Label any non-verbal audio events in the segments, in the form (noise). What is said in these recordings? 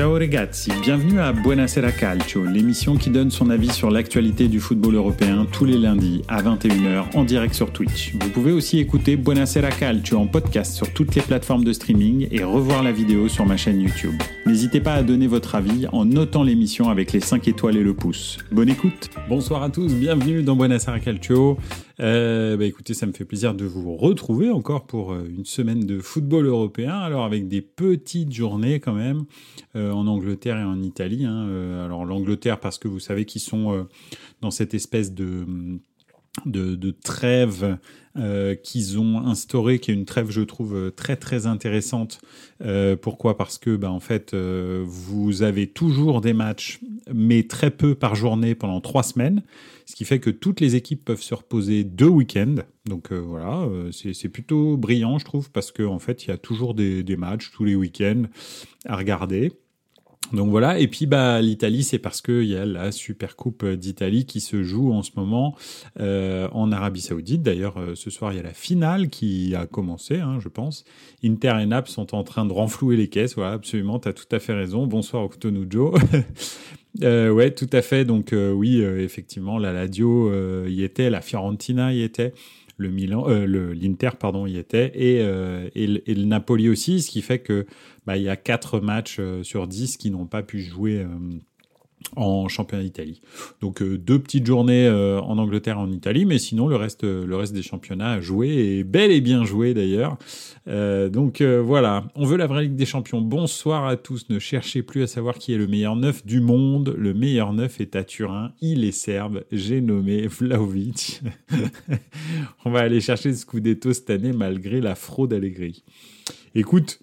Ciao ragazzi, bienvenue à Buonasera Calcio, l'émission qui donne son avis sur l'actualité du football européen tous les lundis à 21h en direct sur Twitch. Vous pouvez aussi écouter Buonasera Calcio en podcast sur toutes les plateformes de streaming et revoir la vidéo sur ma chaîne YouTube. N'hésitez pas à donner votre avis en notant l'émission avec les 5 étoiles et le pouce. Bonne écoute Bonsoir à tous, bienvenue dans Buonasera Calcio. Euh, bah écoutez, ça me fait plaisir de vous retrouver encore pour euh, une semaine de football européen, alors avec des petites journées quand même euh, en Angleterre et en Italie. Hein. Alors l'Angleterre parce que vous savez qu'ils sont dans cette espèce de de, trêve euh, qu'ils ont instauré, qui est une trêve, je trouve, très très intéressante. Euh, pourquoi? Parce que, bah, en fait, euh, vous avez toujours des matchs, mais très peu par journée pendant trois semaines, ce qui fait que toutes les équipes peuvent se reposer deux week-ends. Donc voilà, c'est plutôt brillant, je trouve, parce qu'en en fait, il y a toujours des matchs tous les week-ends à regarder. Donc voilà, et puis bah l'Italie, c'est parce qu'il y a la Super Coupe d'Italie qui se joue en ce moment euh, en Arabie Saoudite. D'ailleurs, euh, ce soir, il y a la finale qui a commencé, hein, je pense. Inter et Naples sont en train de renflouer les caisses. Voilà, absolument, tu as tout à fait raison. Bonsoir Octonujo. (laughs) euh, ouais, tout à fait. Donc euh, oui, euh, effectivement, la Ladio y était, la Fiorentina y était le Milan, euh, le l'Inter pardon y était et, euh, et, et, le, Napoli aussi, ce qui fait que bah, il y a quatre matchs euh, sur 10 qui n'ont pas pu jouer en championnat d'Italie. Donc euh, deux petites journées euh, en Angleterre et en Italie, mais sinon le reste, le reste des championnats a joué et bel et bien joué d'ailleurs. Euh, donc voilà, on veut la vraie Ligue des Champions. Bonsoir à tous. Ne cherchez plus à savoir qui est le meilleur neuf du monde. Le meilleur neuf est à Turin. Il est serbe. J'ai nommé Vlaovic. (laughs) on va aller chercher ce Scudetto cette année malgré la fraude Allegri. Écoute,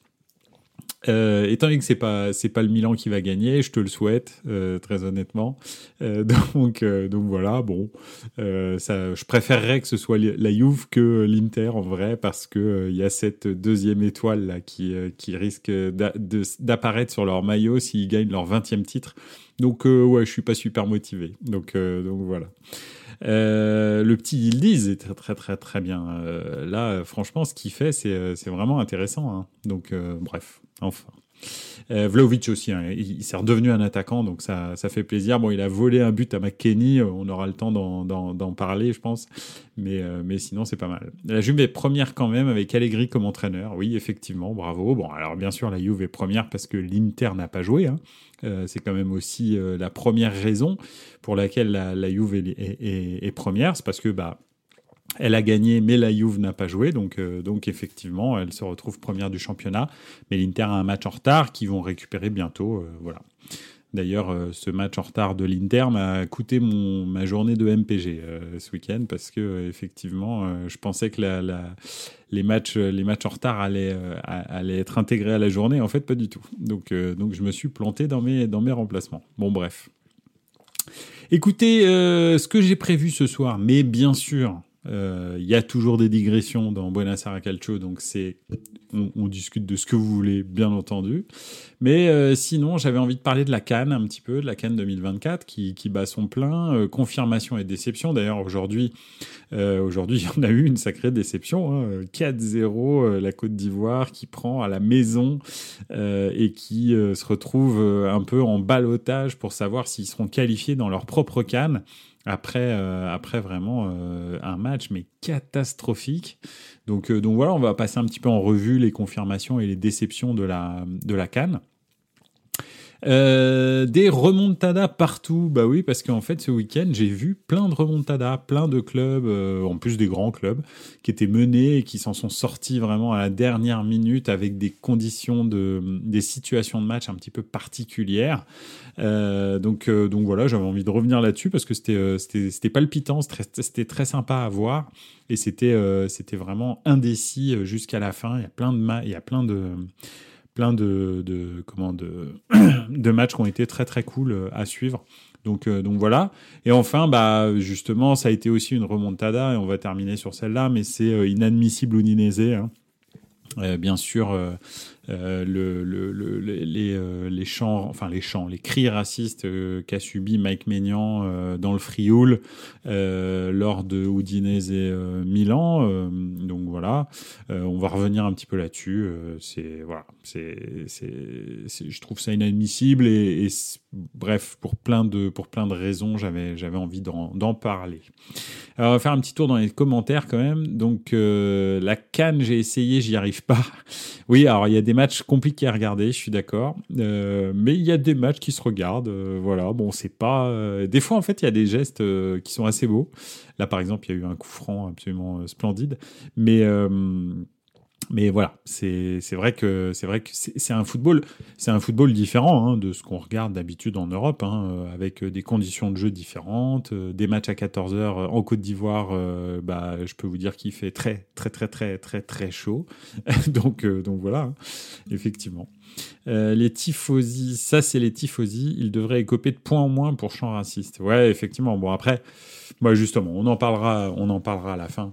euh, étant donné que c'est pas c'est pas le Milan qui va gagner, je te le souhaite euh, très honnêtement. Euh, (laughs) donc euh, donc voilà, bon, euh, ça, je préférerais que ce soit la Juve que l'Inter en vrai parce que il y a cette deuxième étoile là qui qui risque d'apparaître sur leur maillot s'ils gagnent leur 20e titre. Donc ouais, je suis pas super motivé. Donc donc voilà. Euh, le petit Yildiz est très très très très bien. Euh, là, franchement, ce qu'il fait, c'est vraiment intéressant. Hein. Donc bref, Enfin. Euh, Vlaovic aussi, hein, il, s'est redevenu un attaquant, donc ça, ça fait plaisir. Bon, il a volé un but à McKenny, on aura le temps d'en parler, je pense, mais, euh, mais sinon c'est pas mal. La Juve est première quand même avec Allegri comme entraîneur, oui, effectivement, bravo. Bon, alors bien sûr, la Juve est première parce que l'Inter n'a pas joué, hein. euh, c'est quand même aussi euh, la première raison pour laquelle la, la Juve est, est, est, est première, c'est parce que bah, elle a gagné, mais la Juve n'a pas joué, donc, euh, donc effectivement, elle se retrouve première du championnat. Mais l'Inter a un match en retard qu'ils vont récupérer bientôt. Euh, voilà. D'ailleurs, euh, ce match en retard de l'Inter m'a coûté mon, ma journée de MPG ce week-end parce que effectivement, je pensais que les matchs, les matchs en retard allaient, allaient être intégrés à la journée. En fait, pas du tout. Donc, donc je me suis planté dans mes, dans mes remplacements. Bon, bref. Écoutez, ce que j'ai prévu ce soir, mais bien sûr, il euh, y a toujours des digressions dans Buenos Aires Calcio, donc c'est on, discute de ce que vous voulez, bien entendu. Mais euh, sinon, j'avais envie de parler de la Cannes un petit peu, de la Cannes 2024 qui, bat son plein, euh, confirmation et déception. D'ailleurs, aujourd'hui, aujourd'hui, (laughs) on a eu une sacrée déception. Hein, 4-0, euh, la Côte d'Ivoire qui prend à la maison et qui se retrouve un peu en balotage pour savoir s'ils seront qualifiés dans leur propre Cannes après, euh, après vraiment euh, un match mais catastrophique. Donc, euh, donc voilà, on va passer un petit peu en revue les confirmations et les déceptions de la, de la Cannes. Euh, des remontadas partout, bah oui, parce qu'en fait ce week-end j'ai vu plein de remontadas, plein de clubs, euh, en plus des grands clubs, qui étaient menés et qui s'en sont sortis vraiment à la dernière minute avec des conditions de, des situations de match un petit peu particulières. Euh, donc, euh, donc voilà, j'avais envie de revenir là-dessus parce que c'était, euh, c'était, c'était palpitant, c'était très, sympa à voir et c'était, c'était vraiment indécis jusqu'à la fin. Il y a plein de, il y a plein de plein de, de, comment, de, (clears throat) de matchs qui ont été très très cool euh, à suivre. Donc, euh, donc voilà. Et enfin, bah, justement, ça a été aussi une remontada, et on va terminer sur celle-là, mais c'est euh, inadmissible Udinese. Hein. Bien sûr, euh, le, le, le, les, les chants, enfin les chants, les cris racistes qu'a subi Mike Maignan dans le Frioul lors de Udinese et Milan. donc voilà, on va revenir un petit peu là-dessus. c'est voilà, c'est, c'est, je trouve ça inadmissible et, et bref, pour plein de, pour plein de raisons, j'avais, j'avais envie d'en, parler. Alors, on va faire un petit tour dans les commentaires quand même. Donc, euh, la canne, j'ai essayé, j'y arrive pas. (laughs) Oui, alors il y a des matchs compliqués à regarder, je suis d'accord. Euh, mais il y a des matchs qui se regardent. Euh, voilà, bon, c'est pas. Des fois, en fait, il y a des gestes qui sont assez beaux. Là, par exemple, il y a eu un coup franc absolument splendide. Mais mais voilà, c'est vrai que c'est vrai que c'est un football, c'est un football différent hein, de ce qu'on regarde d'habitude en Europe, hein, euh, avec des conditions de jeu différentes, euh, des matchs à 14 heures en Côte d'Ivoire. Euh, bah, je peux vous dire qu'il fait très très très très très très chaud. (laughs) donc donc voilà, hein, effectivement. les tifosi, ça c'est les tifosi, ils devraient écoper de points en moins pour chant raciste. Ouais, effectivement. Bon après, moi justement, on en parlera, on en parlera à la fin.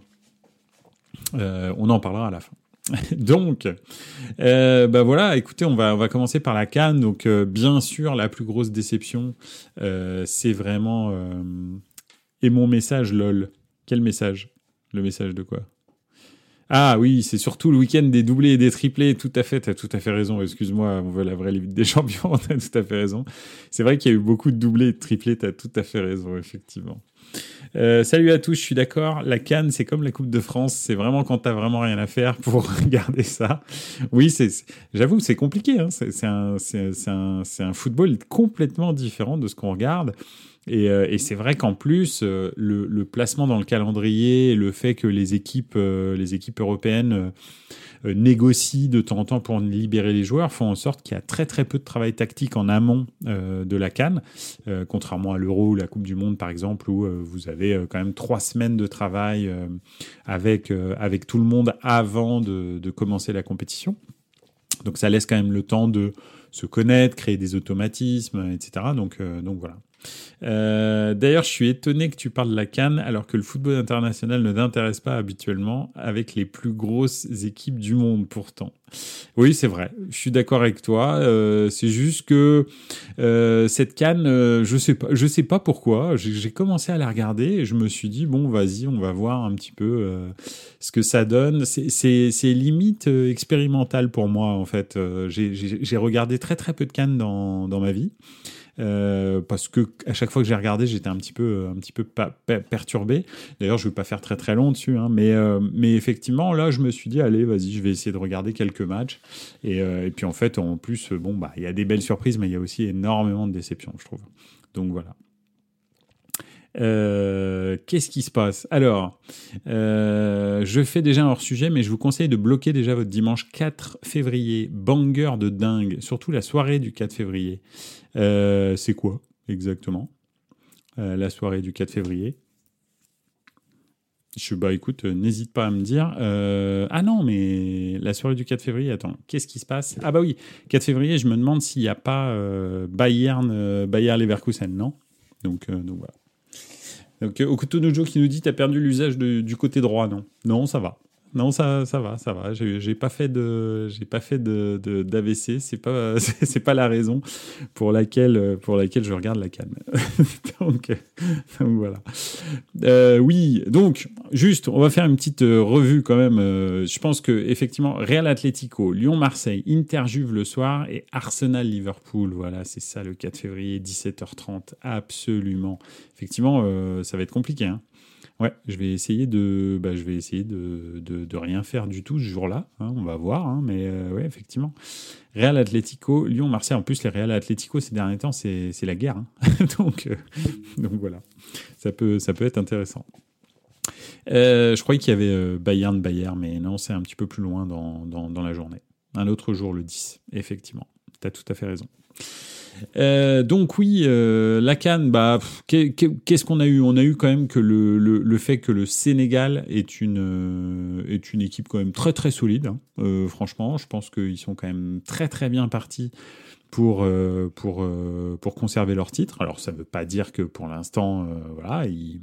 on en parlera à la fin. (laughs) donc, euh, bah voilà, écoutez, on va, on va commencer par la canne. Donc, euh, bien sûr, la plus grosse déception, euh, c'est vraiment. Et mon message, lol. Quel message? Le message de quoi? Ah oui, c'est surtout le week-end des doublés et des triplés. Tout à fait, tu as tout à fait raison. Excuse-moi, on veut la vraie Ligue des Champions. (laughs) tu as tout à fait raison. C'est vrai qu'il y a eu beaucoup de doublés et de triplés. Tu as tout à fait raison, effectivement. Euh, salut à tous, je suis d'accord. La Cannes, c'est comme la Coupe de France. C'est vraiment quand t'as vraiment rien à faire pour (laughs) regarder ça. Oui, c'est, j'avoue, c'est compliqué. Hein. C'est, un, un, un, football complètement différent de ce qu'on regarde. Et, euh, et c'est vrai qu'en plus, euh, le, le, placement dans le calendrier, le fait que les équipes, les équipes européennes euh, négocient de temps en temps pour libérer les joueurs font en sorte qu'il y a très très peu de travail tactique en amont euh, de la Cannes, euh, contrairement à l'Euro ou la Coupe du Monde par exemple, où vous avez quand même trois semaines de travail avec, avec tout le monde avant de, de commencer la compétition. Donc ça laisse quand même le temps de se connaître, créer des automatismes, etc. Donc, donc voilà. Euh, d'ailleurs, je suis étonné que tu parles de la Cannes alors que le football international ne t'intéresse pas habituellement avec les plus grosses équipes du monde pourtant. Oui, c'est vrai. Je suis d'accord avec toi. Euh, c'est juste que euh, cette Cannes, euh, je sais pas, je sais pas pourquoi. J'ai commencé à la regarder et je me suis dit bon, vas-y, on va voir un petit peu euh, ce que ça donne. C'est limite expérimental pour moi en fait. J'ai regardé très très peu de Cannes dans dans ma vie. Euh, parce que à chaque fois que j'ai regardé, j'étais un petit peu, un petit peu perturbé. D'ailleurs, je vais pas faire très très long dessus, hein, mais, euh, mais effectivement, là, je me suis dit, allez, vas-y, je vais essayer de regarder quelques matchs. Et, euh, et puis en fait, en plus, bon, bah, il y a des belles surprises, mais il y a aussi énormément de déceptions, je trouve. Donc voilà. Euh, Qu'est-ce qui se passe? Alors, euh, je fais déjà un hors-sujet, mais je vous conseille de bloquer déjà votre dimanche 4 février. Banger de dingue, surtout la soirée du 4 février. Euh, c'est quoi exactement? La soirée du 4 février je, bah écoute, n'hésite pas à me dire. Ah non, mais la soirée du 4 février, attends, qu'est-ce qui se passe? Ah bah oui, 4 février, je me demande s'il n'y a pas euh, Bayern, euh, Bayern Leverkusen, non? Donc, donc voilà. Donc, Okutonojo qui nous dit T'as perdu l'usage du côté droit, non? Non, ça va. Non, ça, ça va, ça va. J'ai pas fait pas fait de d'AVC. C'est pas, (laughs) pas la raison pour laquelle, je regarde la canne. (laughs) donc, voilà. Euh, oui, donc juste, on va faire une petite euh, revue quand même. Euh, je pense que effectivement, Real Atlético, Lyon-Marseille, Inter-Juve le soir et Arsenal-Liverpool. Voilà, c'est ça le 4 février, 17h30. Absolument. Effectivement, ça va être compliqué. Hein. Ouais, je vais essayer de, bah, je vais essayer de, de, de, rien faire du tout ce jour-là. Hein, on va voir, hein, mais euh, ouais, effectivement. Real Atlético, Lyon, Marseille. En plus, les Real Atlético ces derniers temps, c'est la guerre. Hein. (laughs) donc, euh, donc voilà, ça peut, ça peut être intéressant. Euh, je croyais qu'il y avait euh, Bayern, Bayern, mais non, c'est un petit peu plus loin dans, dans, dans la journée. Un autre jour, le 10, effectivement. Tu as tout à fait raison. Euh, donc oui, euh, la Cannes, bah, qu'est-ce qu'on a eu? On a eu quand même que le, fait que le Sénégal est une, euh, est une équipe quand même très très solide. Hein. Franchement, je pense qu'ils sont quand même très très bien partis pour, pour, pour conserver leur titre. Alors ça ne veut pas dire que pour l'instant, voilà, ils,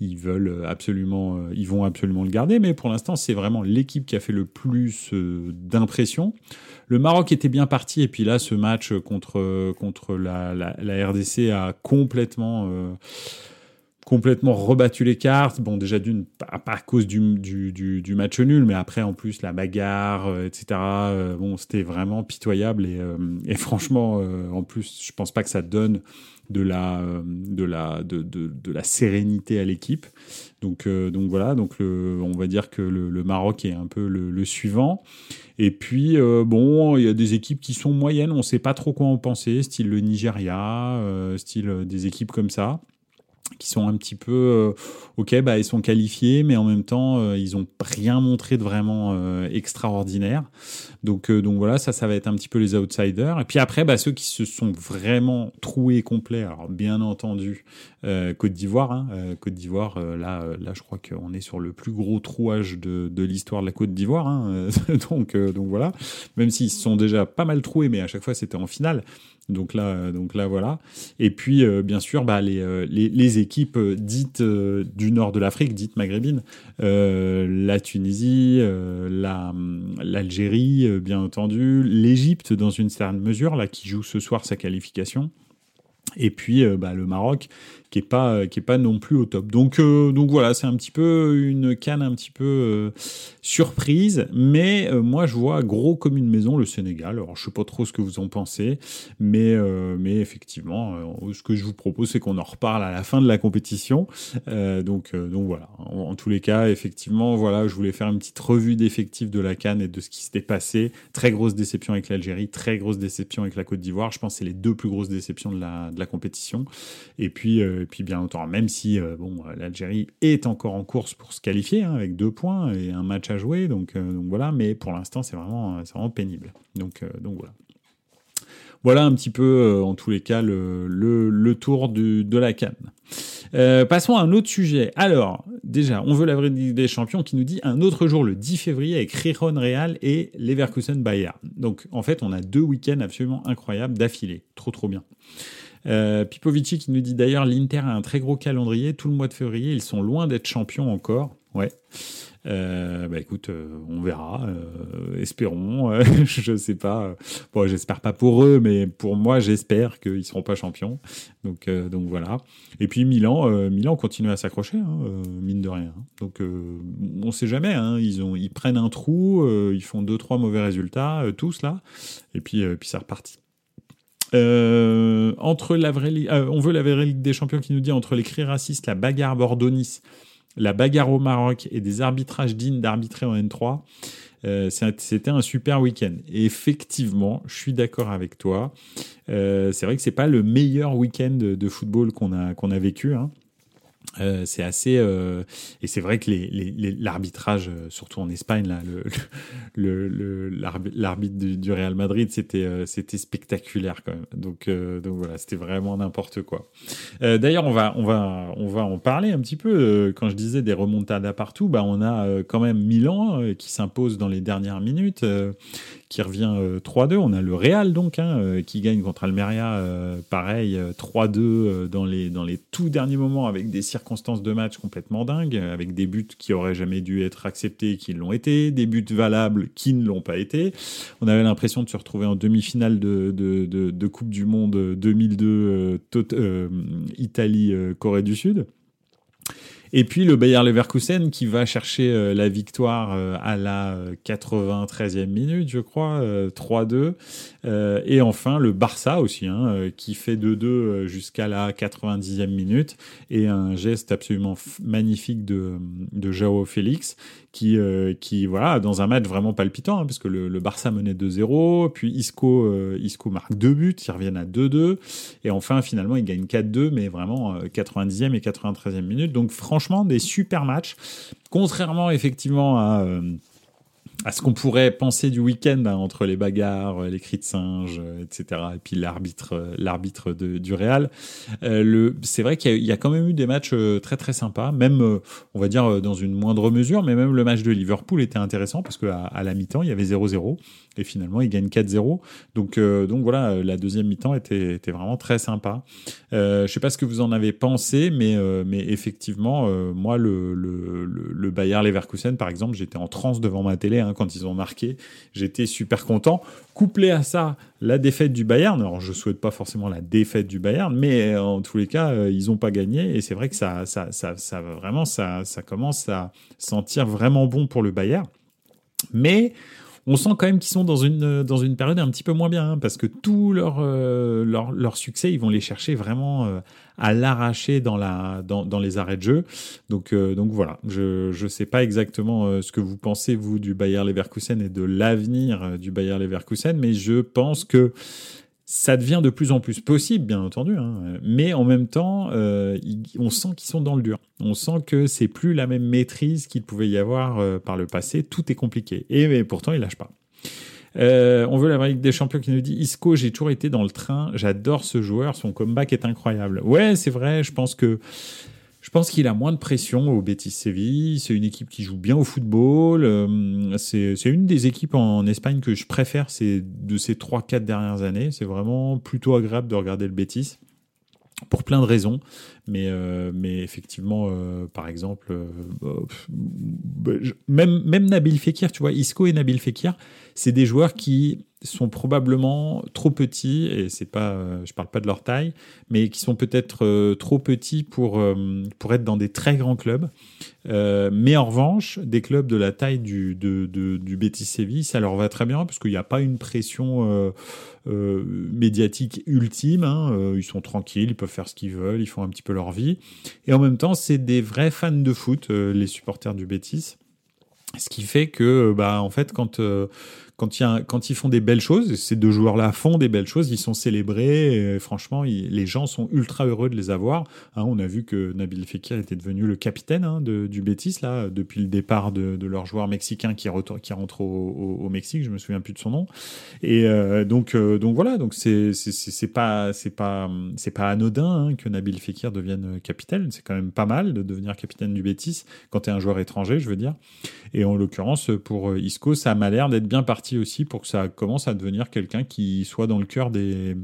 ils veulent absolument, ils vont absolument le garder, mais pour l'instant, c'est vraiment l'équipe qui a fait le plus d'impression. Le Maroc était bien parti, et puis là, ce match contre, contre la, la, RDC a complètement complètement rebattu les cartes. Bon, déjà d'une, pas, à cause du, du, du, match nul, mais après en plus la bagarre, euh, etc. Euh, bon, c'était vraiment pitoyable et, euh, et franchement, en plus, je pense pas que ça donne de la de la de, de, de la sérénité à l'équipe. Donc donc voilà, donc le, on va dire que le, le Maroc est un peu le, le suivant. Et puis bon, il y a des équipes qui sont moyennes, on sait pas trop quoi en penser, style le Nigeria, style des équipes comme ça qui sont un petit peu euh, ok bah ils sont qualifiés mais en même temps euh, ils ont rien montré de vraiment euh, extraordinaire. Donc donc voilà ça ça va être un petit peu les outsiders. Et puis après bah ceux qui se sont vraiment troués complets alors bien entendu Côte d'Ivoire hein, Côte d'Ivoire là là je crois qu'on est sur le plus gros trouage de, de l'histoire de la Côte d'Ivoire hein, (laughs) donc donc voilà. Même s'ils se sont déjà pas mal troués mais à chaque fois c'était en finale donc là, donc là, voilà. Et puis, euh, bien sûr, bah, les, euh, les, équipes euh, dites du nord de l'Afrique, dites maghrébines, la Tunisie, la, l'Algérie, bien entendu, l'Égypte dans une certaine mesure, là, qui joue ce soir sa qualification. Et puis bah, le Maroc qui est pas qui est pas non plus au top. Donc euh, donc voilà, c'est un petit peu une canne un petit peu euh, surprise, mais euh, moi je vois gros comme une maison le Sénégal. Alors je sais pas trop ce que vous en pensez, mais mais effectivement, ce que je vous propose c'est qu'on en reparle à la fin de la compétition. donc donc voilà. En, tous les cas, effectivement, voilà, je voulais faire une petite revue d'effectifs de la canne et de ce qui s'était passé. Très grosse déception avec l'Algérie, très grosse déception avec la Côte d'Ivoire. Je pense que c'est les deux plus grosses déceptions de la de la compétition. Et puis et puis bien entendu, même si euh, bon, l'Algérie est encore en course pour se qualifier hein, avec deux points et un match à jouer, donc, euh, voilà. Mais pour l'instant, c'est vraiment, vraiment pénible. Donc, euh, donc voilà. Voilà un petit peu, en tous les cas, le, le, tour de la canne. passons à un autre sujet. Alors, déjà, on veut la vraie des Champions qui nous dit un autre jour, le 10 février, avec Riron Real et Leverkusen Bayern. Donc, en fait, on a deux week-ends absolument incroyables d'affilée. Trop, trop bien. Euh, Pipovici qui nous dit d'ailleurs l'Inter a un très gros calendrier. Tout le mois de février, ils sont loin d'être champions encore. Ouais. Euh, bah écoute, euh, on verra, espérons. (laughs) je sais pas. Bon, j'espère pas pour eux, mais pour moi, j'espère qu'ils seront pas champions. Donc, donc voilà. Et puis Milan, Milan continue à s'accrocher, hein, mine de rien. Donc on sait jamais. Hein, ils ont, ils prennent un trou, ils font deux trois mauvais résultats, tous là, et puis puis ça repartit. Euh, entre la vraie, euh, on veut la vraie Ligue des Champions qui nous dit entre les cris racistes, la bagarre Bordeaux-Nice, la bagarre au Maroc et des arbitrages dignes d'arbitrer en N3. Euh, c'était un super week-end. Effectivement, je suis d'accord avec toi. c'est vrai que c'est pas le meilleur week-end de, football qu'on a qu'on a vécu. Hein. Euh, c'est assez euh, et c'est vrai que l'arbitrage, euh, surtout en Espagne, là, le, l'arbitre du, Real Madrid, c'était c'était spectaculaire quand même. Donc donc voilà, c'était vraiment n'importe quoi. D'ailleurs, on va on va on va en parler un petit peu. Quand je disais des remontadas partout, bah on a quand même Milan qui s'impose dans les dernières minutes, qui revient 3-2. Euh, on a le Real donc hein, euh, qui gagne contre Almeria, euh, pareil 3-2 dans les dans les tout derniers moments avec des circonstances de match complètement dingues, avec des buts qui auraient jamais dû être acceptés qui l'ont été, des buts valables qui ne l'ont pas été. On avait l'impression de se retrouver en demi-finale de, de, de, Coupe du Monde 2002 Italie-Corée du Sud. Et puis le Bayer Leverkusen qui va chercher euh, la victoire euh, à la 93e euh, minute, je crois, 3-2. et enfin le Barça aussi, hein, qui fait 2-2 jusqu'à la 90e minute. Et un geste absolument magnifique de, de Joao Félix qui, qui, voilà, dans un match vraiment palpitant, hein, parce que le, Barça menait 2-0, puis Isco, Isco marque deux buts, ils reviennent à 2-2, et enfin, finalement, ils gagnent 4-2, mais vraiment 90e et 93e minute. Donc, franchement, des super matchs. Contrairement effectivement à, euh, à ce qu'on pourrait penser du week-end hein, entre les bagarres, les cris de singe, etc. Et puis l'arbitre, l'arbitre du Real. le, c'est vrai qu'il y, a quand même eu des matchs très très sympas, même on va dire dans une moindre mesure, mais même le match de Liverpool était intéressant parce que à, la mi-temps il y avait 0-0 et finalement ils gagnent 4-0. Donc donc voilà, la deuxième mi-temps était, était vraiment très sympa. Euh, je sais pas ce que vous en avez pensé, mais mais effectivement moi le, le, le, Bayer Leverkusen par exemple, j'étais en transe devant ma télé hein, quand ils ont marqué. J'étais super content. Couplé à ça, la défaite du Bayern. Alors, je souhaite pas forcément la défaite du Bayern, mais euh, en tous les cas, euh, ils ont pas gagné. Et c'est vrai que ça, ça, ça, ça, vraiment, ça, ça commence à sentir vraiment bon pour le Bayern. Mais on sent quand même qu'ils sont dans une, dans une période un petit peu moins bien, hein, parce que tout leur, euh, leur, leur, succès, ils vont les chercher vraiment euh, à l'arracher dans, la, dans, dans, les arrêts de jeu. Donc, euh, donc voilà, je ne sais pas exactement ce que vous pensez, vous, du Bayer Leverkusen et de l'avenir du Bayer Leverkusen, mais je pense que ça devient de plus en plus possible, bien entendu, hein. mais en même temps, euh, on sent qu'ils sont dans le dur. On sent que c'est plus la même maîtrise qu'il pouvait y avoir euh, par le passé. Tout est compliqué. Et pourtant, ils lâchent pas. Euh, on veut la Ligue des Champions qui nous dit Isco, j'ai toujours été dans le train. J'adore ce joueur. Son comeback est incroyable. Ouais, c'est vrai. Je pense que je pense qu'il a moins de pression au Betis Séville. C'est une équipe qui joue bien au football. Euh, c'est une des équipes en Espagne que je préfère de ces 3-4 dernières années. C'est vraiment plutôt agréable de regarder le Betis pour plein de raisons. Mais, euh, mais effectivement, euh, par exemple, bah, même, même Nabil Fekir, tu vois, Isco et Nabil Fekir, c'est des joueurs qui sont probablement trop petits, et c'est pas, euh, je parle pas de leur taille, mais qui sont peut-être euh, trop petits pour, euh, pour être dans des très grands clubs. mais en revanche, des clubs de la taille du, de, du Betis Séville, ça leur va très bien, parce qu'il n'y a pas une pression médiatique ultime. Hein. ils sont tranquilles, ils peuvent faire ce qu'ils veulent, ils font un petit peu leur vie. Et en même temps, c'est des vrais fans de foot, les supporters du Betis. Ce qui fait que, bah, en fait, quand quand, ils font des belles choses, ces deux joueurs-là font des belles choses, ils sont célébrés. Franchement, les gens sont ultra heureux de les avoir. Hein, on a vu que Nabil Fekir était devenu le capitaine hein, du Betis là depuis le départ de, leur joueur mexicain qui, rentre au, Mexique. Je me souviens plus de son nom. Et euh, donc, euh, donc voilà. Donc c'est pas anodin hein, que Nabil Fekir devienne capitaine. C'est quand même pas mal de devenir capitaine du Betis quand tu es un joueur étranger, je veux dire. Et en l'occurrence pour Isco, ça m'a l'air d'être bien parti aussi pour que ça commence à devenir quelqu'un qui soit dans le cœur des,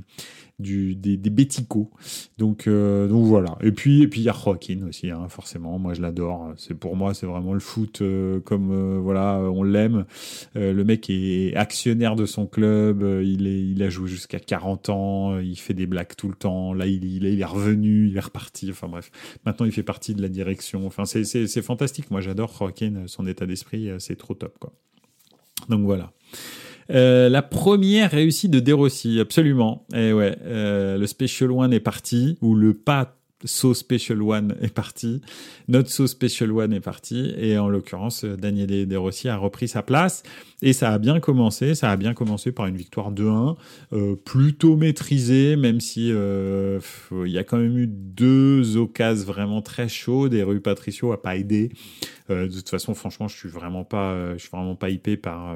du, des. Donc, euh, donc voilà. Et puis, et puis il y a Joaquin aussi, hein, forcément. Moi, je l'adore. C'est pour moi, c'est vraiment le foot euh, comme euh, voilà, on l'aime. le mec est actionnaire de son club. il il a joué jusqu'à 40 ans. Il fait des blagues tout le temps. Là, il, il, est revenu, il est reparti. Enfin bref, maintenant, il fait partie de la direction. Enfin, c'est fantastique. Moi, j'adore Joaquin, son état d'esprit. C'est trop top, quoi. Donc voilà. Euh, la première réussite de Derossi, absolument. Et eh ouais, euh, le Special One est parti, ou le pas So Special One est parti, notre So Special One est parti, et en l'occurrence, Daniel De Rossi a repris sa place, et ça a bien commencé, ça a bien commencé par une victoire 2-1, euh, plutôt maîtrisée, même si euh, il y a quand même eu deux occasions vraiment très chaudes, et Rui Patricio a pas aidé. Euh, de toute façon, franchement, je suis vraiment pas, je suis vraiment pas hypé par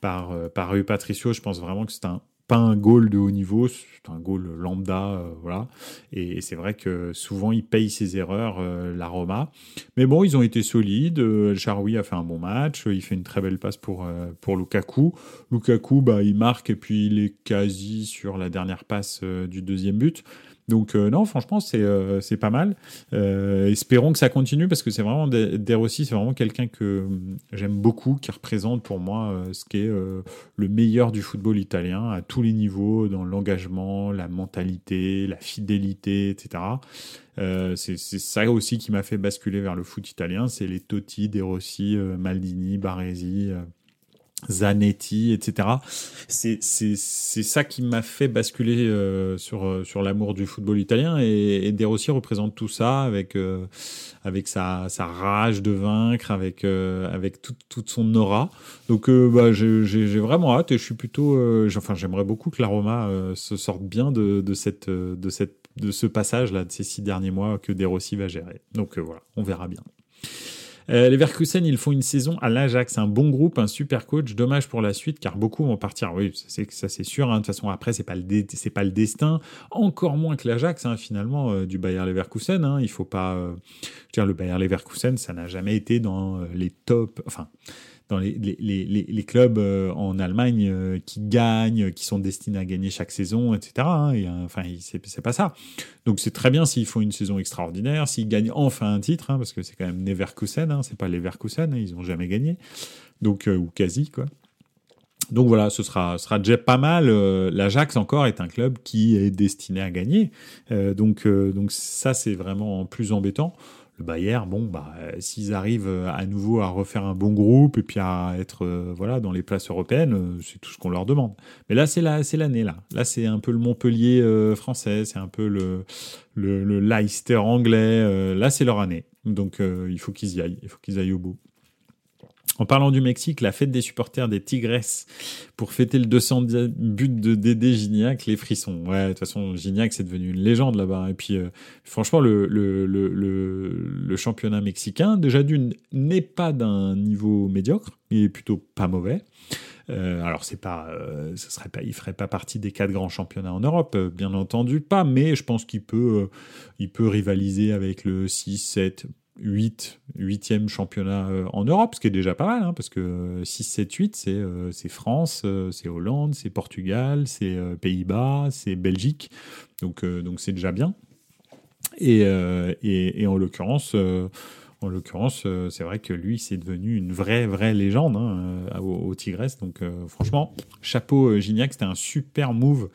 par par Rui Patricio. Je pense vraiment que c'est un pas un goal de haut niveau, c'est un goal lambda, euh, voilà. Et, c'est vrai que souvent il paye ses erreurs, euh, la Roma. Mais bon, ils ont été solides. Euh, El Charoui a fait un bon match, il fait une très belle passe pour pour Lukaku. Lukaku, bah il marque et puis il est quasi sur la dernière passe du deuxième but. Donc euh, non, franchement, c'est euh, pas mal. Euh, espérons que ça continue parce que c'est vraiment Derossi, c'est vraiment quelqu'un que j'aime beaucoup, qui représente pour moi ce qui est le meilleur du football italien à tous les niveaux, dans l'engagement, la mentalité, la fidélité, etc. c'est ça aussi qui m'a fait basculer vers le foot italien, c'est les Totti, Derossi, Maldini, Baresi. Zanetti, etc. C'est ça qui m'a fait basculer euh, sur, euh, sur l'amour du football italien et, et Rossi représente tout ça avec, euh, avec sa, sa rage de vaincre, avec, avec toute, toute son aura. Donc bah, j'ai vraiment hâte et je suis plutôt... enfin, j'aimerais beaucoup que la Roma se sorte bien de, de, cette, de, cette, de ce passage-là, de ces six derniers mois que De Rossi va gérer. Donc voilà, on verra bien. Les Verkusen, ils font une saison à l'Ajax, un bon groupe, un super coach. Dommage pour la suite, car beaucoup vont partir. Oui, ça c'est sûr. Hein. De toute façon, après, c'est pas pas le destin. Encore moins que l'Ajax, hein, finalement, du Bayer Leverkusen. Hein. Il faut pas, je veux dire, le Bayer Leverkusen, ça n'a jamais été dans les tops. Enfin dans les, les, les, clubs euh, en Allemagne euh, qui gagnent, qui sont destinés à gagner chaque saison, etc. Hein, et, enfin, c'est pas ça. Donc c'est très bien s'ils font une saison extraordinaire, s'ils gagnent enfin un titre, hein, parce que c'est quand même Neverkusen, hein, c'est pas Leverkusen, ils ont jamais gagné, donc euh, ou quasi quoi. Donc voilà, ce sera, sera déjà pas mal. L'Ajax encore est un club qui est destiné à gagner. donc, donc ça, c'est vraiment plus embêtant le Bayern, bon, bah, s'ils arrivent à nouveau à refaire un bon groupe et puis à être euh, voilà dans les places européennes, euh, c'est tout ce qu'on leur demande. Mais là, c'est la, c'est l'année là. Là, c'est un peu le Montpellier euh, français, c'est un peu le Leicester anglais. là, c'est leur année. Donc, il faut qu'ils y aillent. Il faut qu'ils aillent au bout. En parlant du Mexique, la fête des supporters des Tigresses pour fêter le 200 but de Dédé Gignac, les frissons. Ouais, de toute façon, Gignac, c'est devenu une légende là-bas. Et puis, euh, franchement, le, le, le, le, championnat mexicain, déjà d'une, n'est pas d'un niveau médiocre, il est plutôt pas mauvais. Euh, alors c'est pas, euh, ce serait pas, il ferait pas partie des quatre grands championnats en Europe, bien entendu pas, mais je pense qu'il peut, il peut rivaliser avec le 6, 7, 8, 8e championnat euh, en Europe, ce qui est déjà pas mal, hein, parce que 6, 7, 8, c'est euh, France, euh, c'est Hollande, c'est Portugal, c'est Pays-Bas, c'est Belgique, donc donc c'est déjà bien. Et, et, et en l'occurrence, en l'occurrence, euh, c'est vrai que lui, c'est devenu une vraie, vraie légende hein, euh, au, Tigresse. Donc, euh, franchement, chapeau Gignac, c'était un super move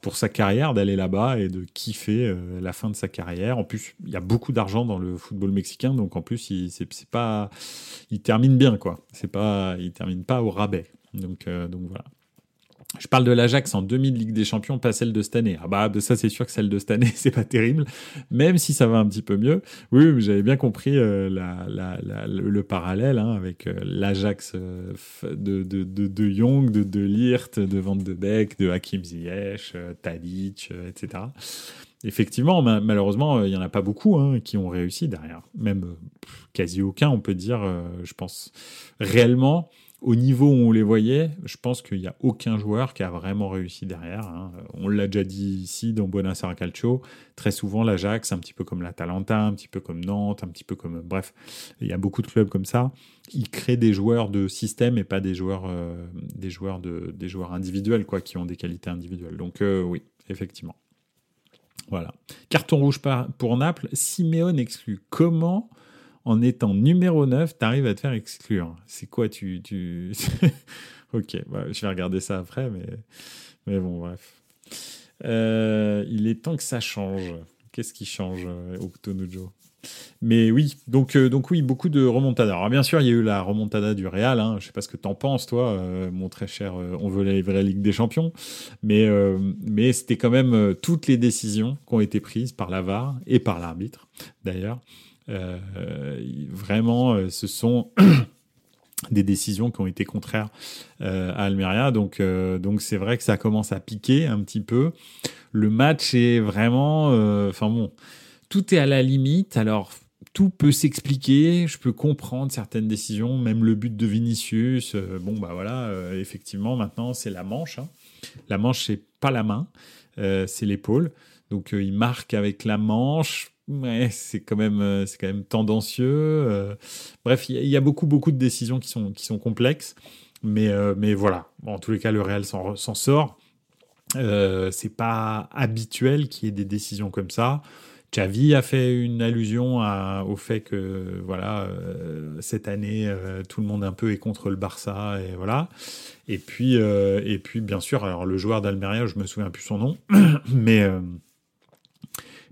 pour sa carrière d'aller là-bas et de kiffer la fin de sa carrière. En plus, il y a beaucoup d'argent dans le football mexicain, donc en plus, il, c'est, pas, il termine bien, quoi. C'est pas, il termine pas au rabais. Donc, donc voilà. Je parle de l'Ajax en 2000 Ligue des Champions, pas celle de cette année. Ah bah ça c'est sûr que celle de cette année (laughs) c'est pas terrible, même si ça va un petit peu mieux. Oui, j'avais bien compris euh, le, parallèle hein, avec euh, l'Ajax euh, de, de, de, de, Young, de, de Lirt, de Van de Beek, de Hakim Ziyech, Tadic, etc. Effectivement, malheureusement, il y en a pas beaucoup hein, qui ont réussi derrière. Même quasi aucun, on peut dire, je pense. Réellement, au niveau où on les voyait, je pense qu'il n'y a aucun joueur qui a vraiment réussi derrière. Hein. On l'a déjà dit ici dans Buonasera Calcio. Très souvent, l'Ajax, un petit peu comme l'Atalanta, un petit peu comme Nantes, un petit peu comme. Bref, il y a beaucoup de clubs comme ça. Ils créent des joueurs de système et pas des joueurs, euh, individuels quoi, qui ont des qualités individuelles. Donc, euh, oui, effectivement. Voilà. Carton rouge pour Naples. Simeone exclu. Comment en étant numéro 9, tu arrives à te faire exclure. C'est quoi tu... (laughs) ok, bah, je vais regarder ça après, mais, mais bon, bref. Euh, il est temps que ça change. Qu'est-ce qui change, euh, Octonujo mais oui, donc, euh, donc oui, beaucoup de remontada. Alors bien sûr, il y a eu la remontada du Real. Hein. Je sais pas ce que tu en penses, toi, mon très cher. on veut la vraie Ligue des Champions, mais mais c'était quand même toutes les décisions qui ont été prises par la VAR et par l'arbitre, d'ailleurs, vraiment, euh, ce sont (clears throat) des décisions qui ont été contraires euh, à Almeria. Donc, donc c'est vrai que ça commence à piquer un petit peu. Le match est vraiment, enfin bon, tout est à la limite. Alors tout peut s'expliquer, je peux comprendre certaines décisions, même le but de Vinicius. bon bah voilà, effectivement maintenant c'est la manche. Hein. La manche c'est pas la main, c'est l'épaule. Donc il marque avec la manche c'est quand même euh, c'est quand même tendancieux. Euh. bref, il y, a beaucoup beaucoup de décisions qui sont complexes, mais euh, mais voilà. en tous les cas, le Real s'en sort. c'est pas habituel qu'il y ait des décisions comme ça. Xavi a fait une allusion au fait que voilà cette année tout le monde un peu est contre le Barça et voilà et puis et puis bien sûr alors le joueur d'Almeria je me souviens plus son nom (coughs) mais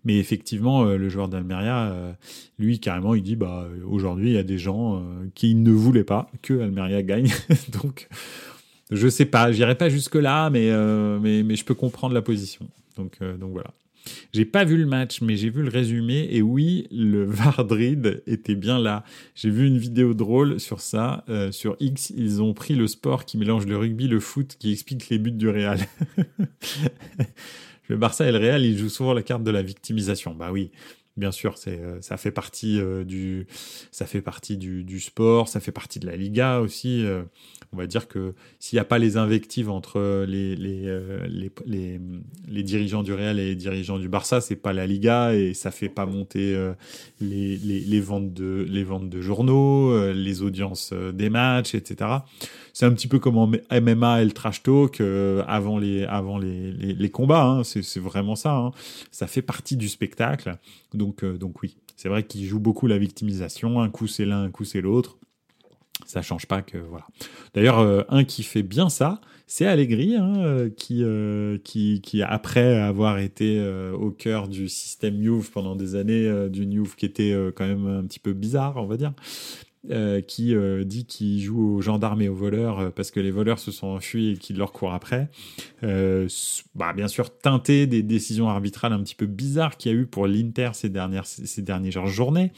mais effectivement, euh, le joueur d'Almeria, euh, lui, carrément, il dit bah, aujourd'hui, il y a des gens euh, qui ne voulaient pas que Almeria gagne. (laughs) Donc, je sais pas, j'irai pas jusque-là, mais, mais, mais, je peux comprendre la position. Donc, donc voilà. J'ai pas vu le match, mais j'ai vu le résumé. Et oui, le (laughs) Vardrid était bien là. J'ai vu une vidéo drôle sur ça. sur X, ils ont pris le sport qui mélange le rugby, le foot, qui explique les buts du Real. (laughs) le Barça et le Real, ils jouent souvent la carte de la victimisation. Bah oui, bien sûr, c'est ça fait partie partie du, du, sport, ça fait partie de la Liga aussi. On va dire que s'il n'y a pas les invectives entre les les, les, les, les, dirigeants du Real et les dirigeants du Barça, c'est pas la Liga et ça fait pas monter les, les, les, ventes de les ventes de journaux, les audiences des matchs, etc. C'est un petit peu comme MMA et le trash talk avant les avant les, les, combats. Hein. C'est vraiment ça. Hein. Ça fait partie du spectacle. Donc, euh, donc oui, c'est vrai qu'il joue beaucoup la victimisation. Un coup c'est l'un, un coup c'est l'autre. Ça change pas que voilà. D'ailleurs, euh, un qui fait bien ça, c'est Allegri, hein, euh, qui, qui, après avoir été au cœur du système Juve pendant des années, du Juve qui était quand même un petit peu bizarre, on va dire, euh, qui euh, dit qu'il joue aux gendarmes et aux voleurs euh, parce que les voleurs se sont enfuis et qu'il leur court après. bah, bien sûr, teinté des décisions arbitrales un petit peu bizarres qu'il y a eu pour l'Inter ces dernières ces dernières journées.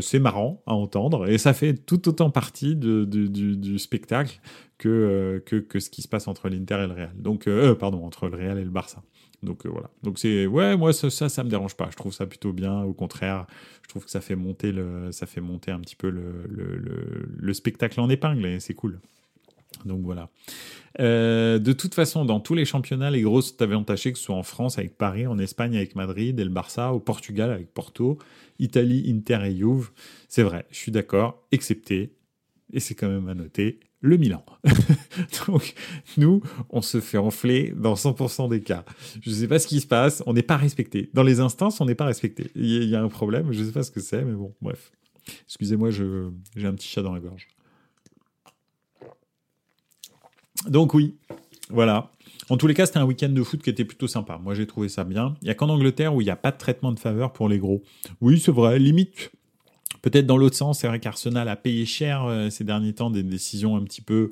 c'est marrant à entendre et ça fait tout autant partie du, spectacle que, que, que ce qui se passe entre l'Inter et le Real. Donc, pardon, entre le Real et le Barça. Donc voilà. Donc c'est ouais, moi ça, ça, ça me dérange pas. Je trouve ça plutôt bien. Au contraire, je trouve que ça fait monter le, ça fait monter un petit peu le, le, le, spectacle en épingle et c'est cool. Donc voilà. Euh, de toute façon, dans tous les championnats, les grosses sont avantagées, que ce soit en France avec Paris, en Espagne avec Madrid et le Barça, au Portugal avec Porto, Italie, Inter et Juve. C'est vrai, je suis d'accord, excepté, et c'est quand même à noter, le Milan. (laughs) Donc, nous, on se fait enfler dans 100% des cas. Je ne sais pas ce qui se passe, on n'est pas respecté. Dans les instances, on n'est pas respecté. Il y, a un problème, je ne sais pas ce que c'est, mais bon, bref. Excusez-moi, j'ai un petit chat dans la gorge. Donc oui, voilà. En tous les cas, c'était un week-end de foot qui était plutôt sympa. Moi, j'ai trouvé ça bien. Il y a qu'en Angleterre où il n'y a pas de traitement de faveur pour les gros. Oui, c'est vrai, limite Peut-être dans l'autre sens, c'est vrai qu'Arsenal a payé cher euh, ces derniers temps des décisions un petit peu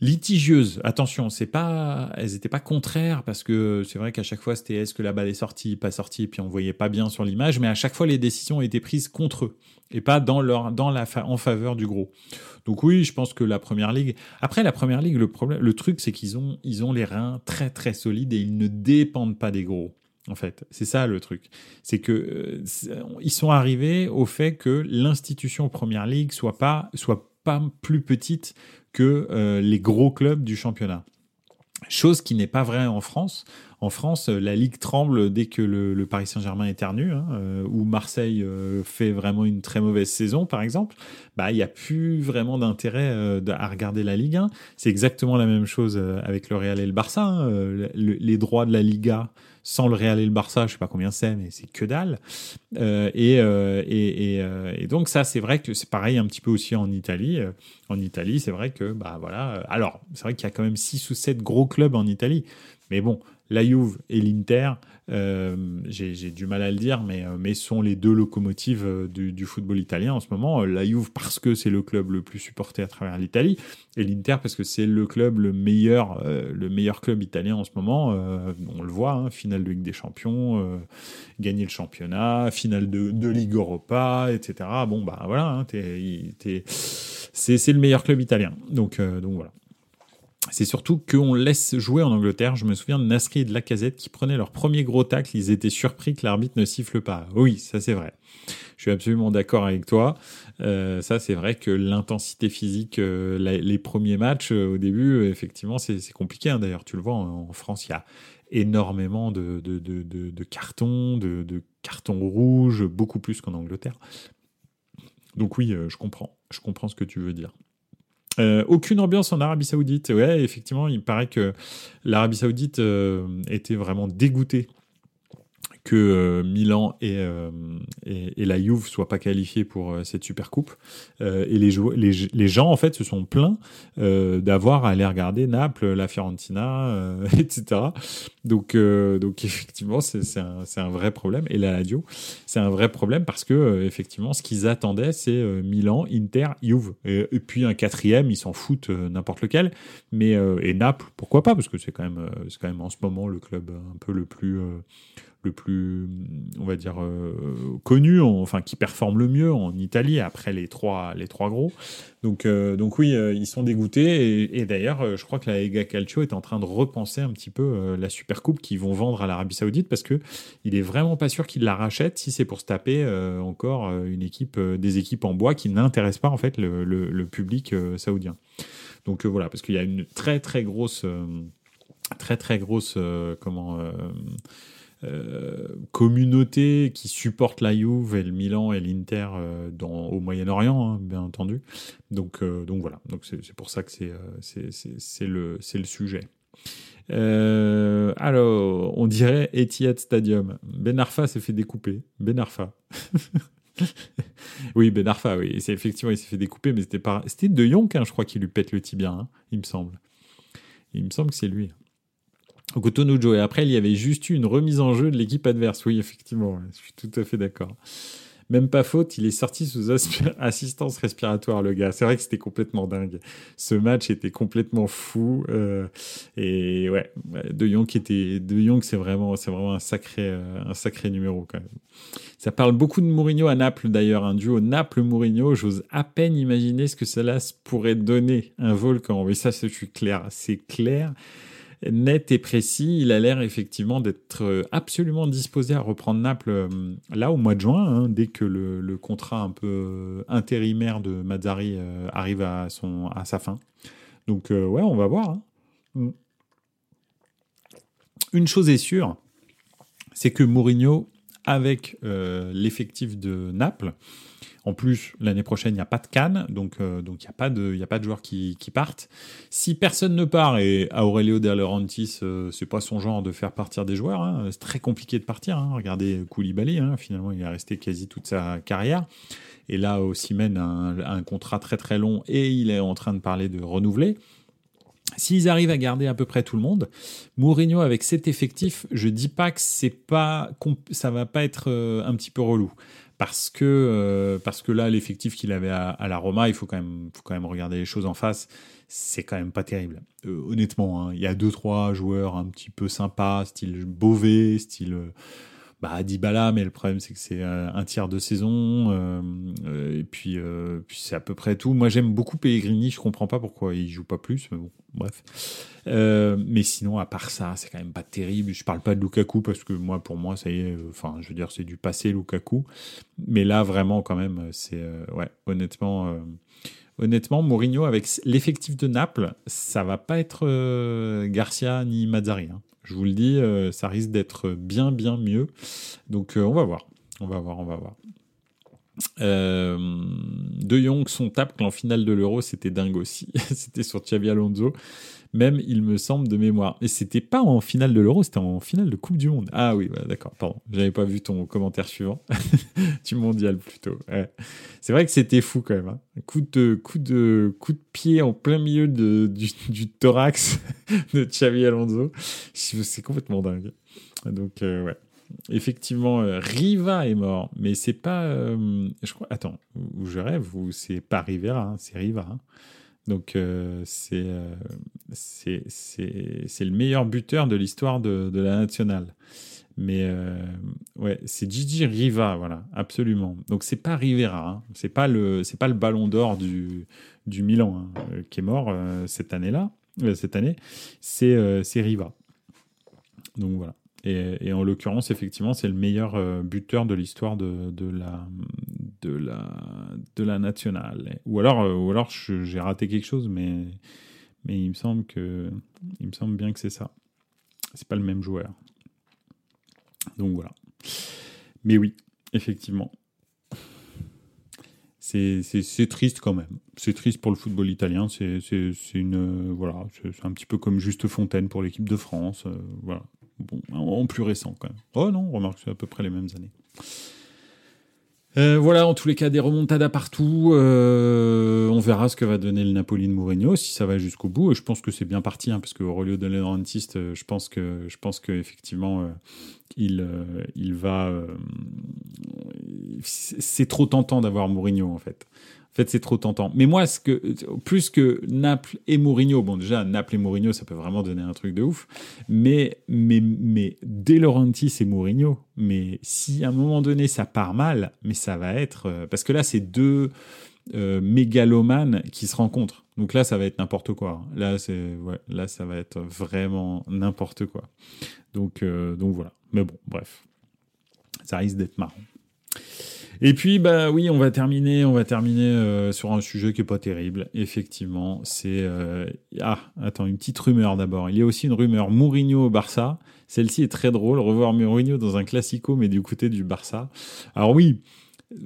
litigieuses. Attention, c'est pas, elles n'étaient pas contraires parce que c'est vrai qu'à chaque fois c'était est-ce que la balle est sortie, pas sortie, et puis on voyait pas bien sur l'image, mais à chaque fois les décisions étaient prises contre eux et pas dans leur, dans la, en faveur du gros. Donc oui, je pense que la première ligue. Après la première ligue, le problème, le truc c'est qu'ils ont, ils ont les reins très très solides et ils ne dépendent pas des gros en fait. C'est ça le truc. C'est que euh, ils sont arrivés au fait que l'institution Première Ligue soit pas soit pas plus petite que euh, les gros clubs du championnat. Chose qui n'est pas vraie en France. En France, la Ligue tremble dès que le, Paris Saint-Germain éternue, hein, euh, ou Marseille fait vraiment une très mauvaise saison, par exemple. Bah, il n'y a plus vraiment d'intérêt à regarder la Ligue 1. C'est exactement la même chose avec le Real et le Barça. Hein. les droits de la Liga sans le Real et le Barça, je sais pas combien c'est, mais c'est que dalle. Euh, euh, euh, et, donc ça, c'est vrai que c'est pareil un petit peu aussi en Italie. En Italie, c'est vrai que bah voilà. Alors c'est vrai qu'il y a quand même six ou sept gros clubs en Italie, mais bon, la Juve et l'Inter, j'ai du mal à le dire, mais, euh, mais sont les deux locomotives euh, du, football italien en ce moment. La Juve parce que c'est le club le plus supporté à travers l'Italie, et l'Inter parce que c'est le club le meilleur, le meilleur club italien en ce moment. on le voit, hein, finale de Ligue des Champions, gagner le championnat, finale de, de, Ligue Europa, etc. Bon bah voilà, hein, c'est le meilleur club italien. Donc donc voilà c'est surtout qu'on laisse jouer en Angleterre. Je me souviens de Nasri et de Lacazette qui prenaient leur premier gros tacle. Ils étaient surpris que l'arbitre ne siffle pas. Oui, ça c'est vrai. Je suis absolument d'accord avec toi. Euh, ça c'est vrai que l'intensité physique, euh, les premiers matchs euh, au début, effectivement, c'est compliqué. Hein. D'ailleurs, tu le vois, en, France, il y a énormément de, de, cartons, de, cartons rouges, beaucoup plus qu'en Angleterre. Donc oui, je comprends. Je comprends ce que tu veux dire. Euh, aucune ambiance en Arabie Saoudite. Ouais, effectivement, il paraît que l'Arabie Saoudite euh, était vraiment dégoûtée que euh, Milan euh, et, et, la Juve soient pas qualifiés pour euh, cette super coupe. et les, les, les, gens, en fait, se sont plaints d'avoir à aller regarder Naples, la Fiorentina, (laughs) etc. Donc, donc effectivement, c'est un, un, vrai problème. Et la Lazio, c'est un vrai problème parce que, effectivement, ce qu'ils attendaient, c'est Milan, Inter, Juve. Et, puis un quatrième, ils s'en foutent n'importe lequel. Mais, et Naples, pourquoi pas? Parce que c'est quand, même, c'est quand même en ce moment le club un peu le plus le plus, on va dire, euh, connu, enfin qui performe le mieux en Italie après les trois, les trois gros. Donc, euh, donc oui, euh, ils sont dégoûtés. Et, d'ailleurs, je crois que la Lega Calcio est en train de repenser un petit peu la Super Coupe qu'ils vont vendre à l'Arabie Saoudite parce que il est vraiment pas sûr qu'ils la rachètent si c'est pour se taper encore une équipe, des équipes en bois qui n'intéressent pas en fait le, le public saoudien. Donc voilà, parce qu'il y a une très très grosse, très très grosse, comment euh, communauté qui supporte la Juve et le Milan et l'Inter euh, au Moyen-Orient, hein, bien entendu. Donc, euh, donc voilà, donc c'est pour ça que c'est c'est le, le sujet. alors, on dirait Etihad Stadium. Ben Arfa s'est fait découper. Ben Arfa. (laughs) oui, Ben Arfa, oui. C'est effectivement, il s'est fait découper, mais c'était pas. C'était De Jong, hein, je crois, qui lui pète le tibia, hein, il me semble. Il me semble que c'est lui. Joe. Et après, il y avait juste eu une remise en jeu de l'équipe adverse. Oui, effectivement, je suis tout à fait d'accord. Même pas faute, il est sorti sous (laughs) assistance respiratoire, le gars. C'est vrai que c'était complètement dingue. Ce match était complètement fou. Euh, et ouais, De Jong était, De Jong, c'est vraiment, c'est vraiment un sacré, euh, un sacré numéro quand même. Ça parle beaucoup de Mourinho à Naples d'ailleurs, un duo Naples-Mourinho. J'ose à peine imaginer ce que cela pourrait donner un volcan. Oui, ça, je suis clair. C'est clair net et précis. Il a l'air effectivement d'être euh, absolument disposé à reprendre Naples euh, là au mois de juin, hein, dès que le, contrat un peu euh, intérimaire de Mazzari arrive à, son, à sa fin. Donc ouais, on va voir. Hein. Mm. Une chose est sûre, c'est que Mourinho, avec l'effectif de Naples, en plus, l'année prochaine, il n'y a pas de Cannes, donc euh, il n'y a pas de joueurs qui, qui, partent. Si personne ne part et Aurelio De Laurentiis, euh, c'est pas son genre de faire partir des joueurs, hein, c'est très compliqué de partir. Hein. Regardez Koulibaly, hein, finalement, il est resté quasi toute sa carrière. Et là, Osimhen a un, un contrat très très long et il est en train de parler de renouveler. S'ils arrivent à garder à peu près tout le monde, Mourinho avec cet effectif, je dis pas que c'est pas ça va pas être euh, un petit peu relou parce que, euh, parce que là, l'effectif qu'il avait à, la Roma, il faut quand, même, faut quand même regarder les choses en face, c'est quand même pas terrible. Euh, honnêtement, hein, il y a deux, trois joueurs un petit peu sympas, style Beauvais, style bah, Dybala, mais le problème c'est que c'est euh, un tiers de saison, euh, euh, et puis, puis c'est à peu près tout. Moi j'aime beaucoup Pellegrini, je comprends pas pourquoi il joue pas plus, mais bon, bref. mais sinon, à part ça, c'est quand même pas terrible. Je parle pas de Lukaku parce que moi, pour moi, ça y est, enfin, je veux dire, c'est du passé Lukaku. Mais là, vraiment, quand même, c'est, ouais, honnêtement, honnêtement, Mourinho avec l'effectif de Naples, ça va pas être Garcia ni Mazzari. Hein. Je vous le dis, euh, ça risque d'être bien, bien mieux. Donc, euh, on va voir. On va voir, on va voir. Euh, de Jong, son tape en finale de l'Euro, c'était dingue aussi. (laughs) c'était sur Xavi Alonso même, il me semble, de mémoire. Et c'était pas en finale de l'Euro, c'était en finale de Coupe du Monde. Ah oui, d'accord, pardon. J'avais pas vu ton commentaire suivant. (laughs) du mondial plutôt. C'est vrai que c'était fou quand même. Hein. Coup, de, coup, de, coup de pied en plein milieu du, thorax (laughs) de Xavi Alonso. C'est complètement dingue. Donc, euh, ouais effectivement, euh, Riva est mort, mais c'est pas. Euh, je crois. Attends, où je rêve ou c'est pas Rivera, hein, c'est Riva. Hein. Donc euh, euh, c'est le meilleur buteur de l'histoire de, de, la nationale. Mais euh, ouais, c'est Gigi Riva, voilà, absolument. Donc c'est pas Rivera, hein. c'est pas le Ballon d'Or du Milan hein, qui est mort cette année-là, cette année. C'est c'est Riva. Donc voilà. Et, en l'occurrence, effectivement, c'est le meilleur euh, buteur de l'histoire de, la, nationale. Ou alors, euh, ou alors j'ai raté quelque chose, mais, il, me semble que, il me semble bien que c'est ça. C'est pas le même joueur. Donc voilà. Mais oui, effectivement. C'est triste quand même. C'est triste pour le football italien. C'est une voilà, un petit peu comme Juste Fontaine pour l'équipe de France. Euh, voilà, Bon, en plus récent quand même. Oh non, remarque, c'est à peu près les mêmes années. Euh, voilà, en tous les cas, des remontadas partout. Euh, on verra ce que va donner le Napoli de Mourinho, si ça va jusqu'au bout. Je pense que c'est bien parti, hein, parce que Aurelio de Laurentiis, euh, je pense que, je pense que effectivement, il, il va. c'est trop tentant d'avoir Mourinho en fait. Fait, c'est trop tentant. Mais moi, ce que, plus que Naples et Mourinho, bon, déjà, Naples et Mourinho, ça peut vraiment donner un truc de ouf. Mais, mais, mais, De Laurentiis et Mourinho, mais si à un moment donné ça part mal, mais ça va être. euh, parce que là, c'est deux euh, mégalomanes qui se rencontrent. Donc là, ça va être n'importe quoi. Là, c'est, là, ça va être vraiment n'importe quoi. Donc, euh, donc voilà. Mais bon, bref. Ça risque d'être marrant. Et puis, bah oui, on va terminer, on va terminer euh, sur un sujet qui est pas terrible. Effectivement, c'est euh, ah attends une petite rumeur d'abord. Il y a aussi une rumeur Mourinho au Barça. Celle-ci est très drôle. Revoir Mourinho dans un classico, mais du côté du Barça. Alors oui,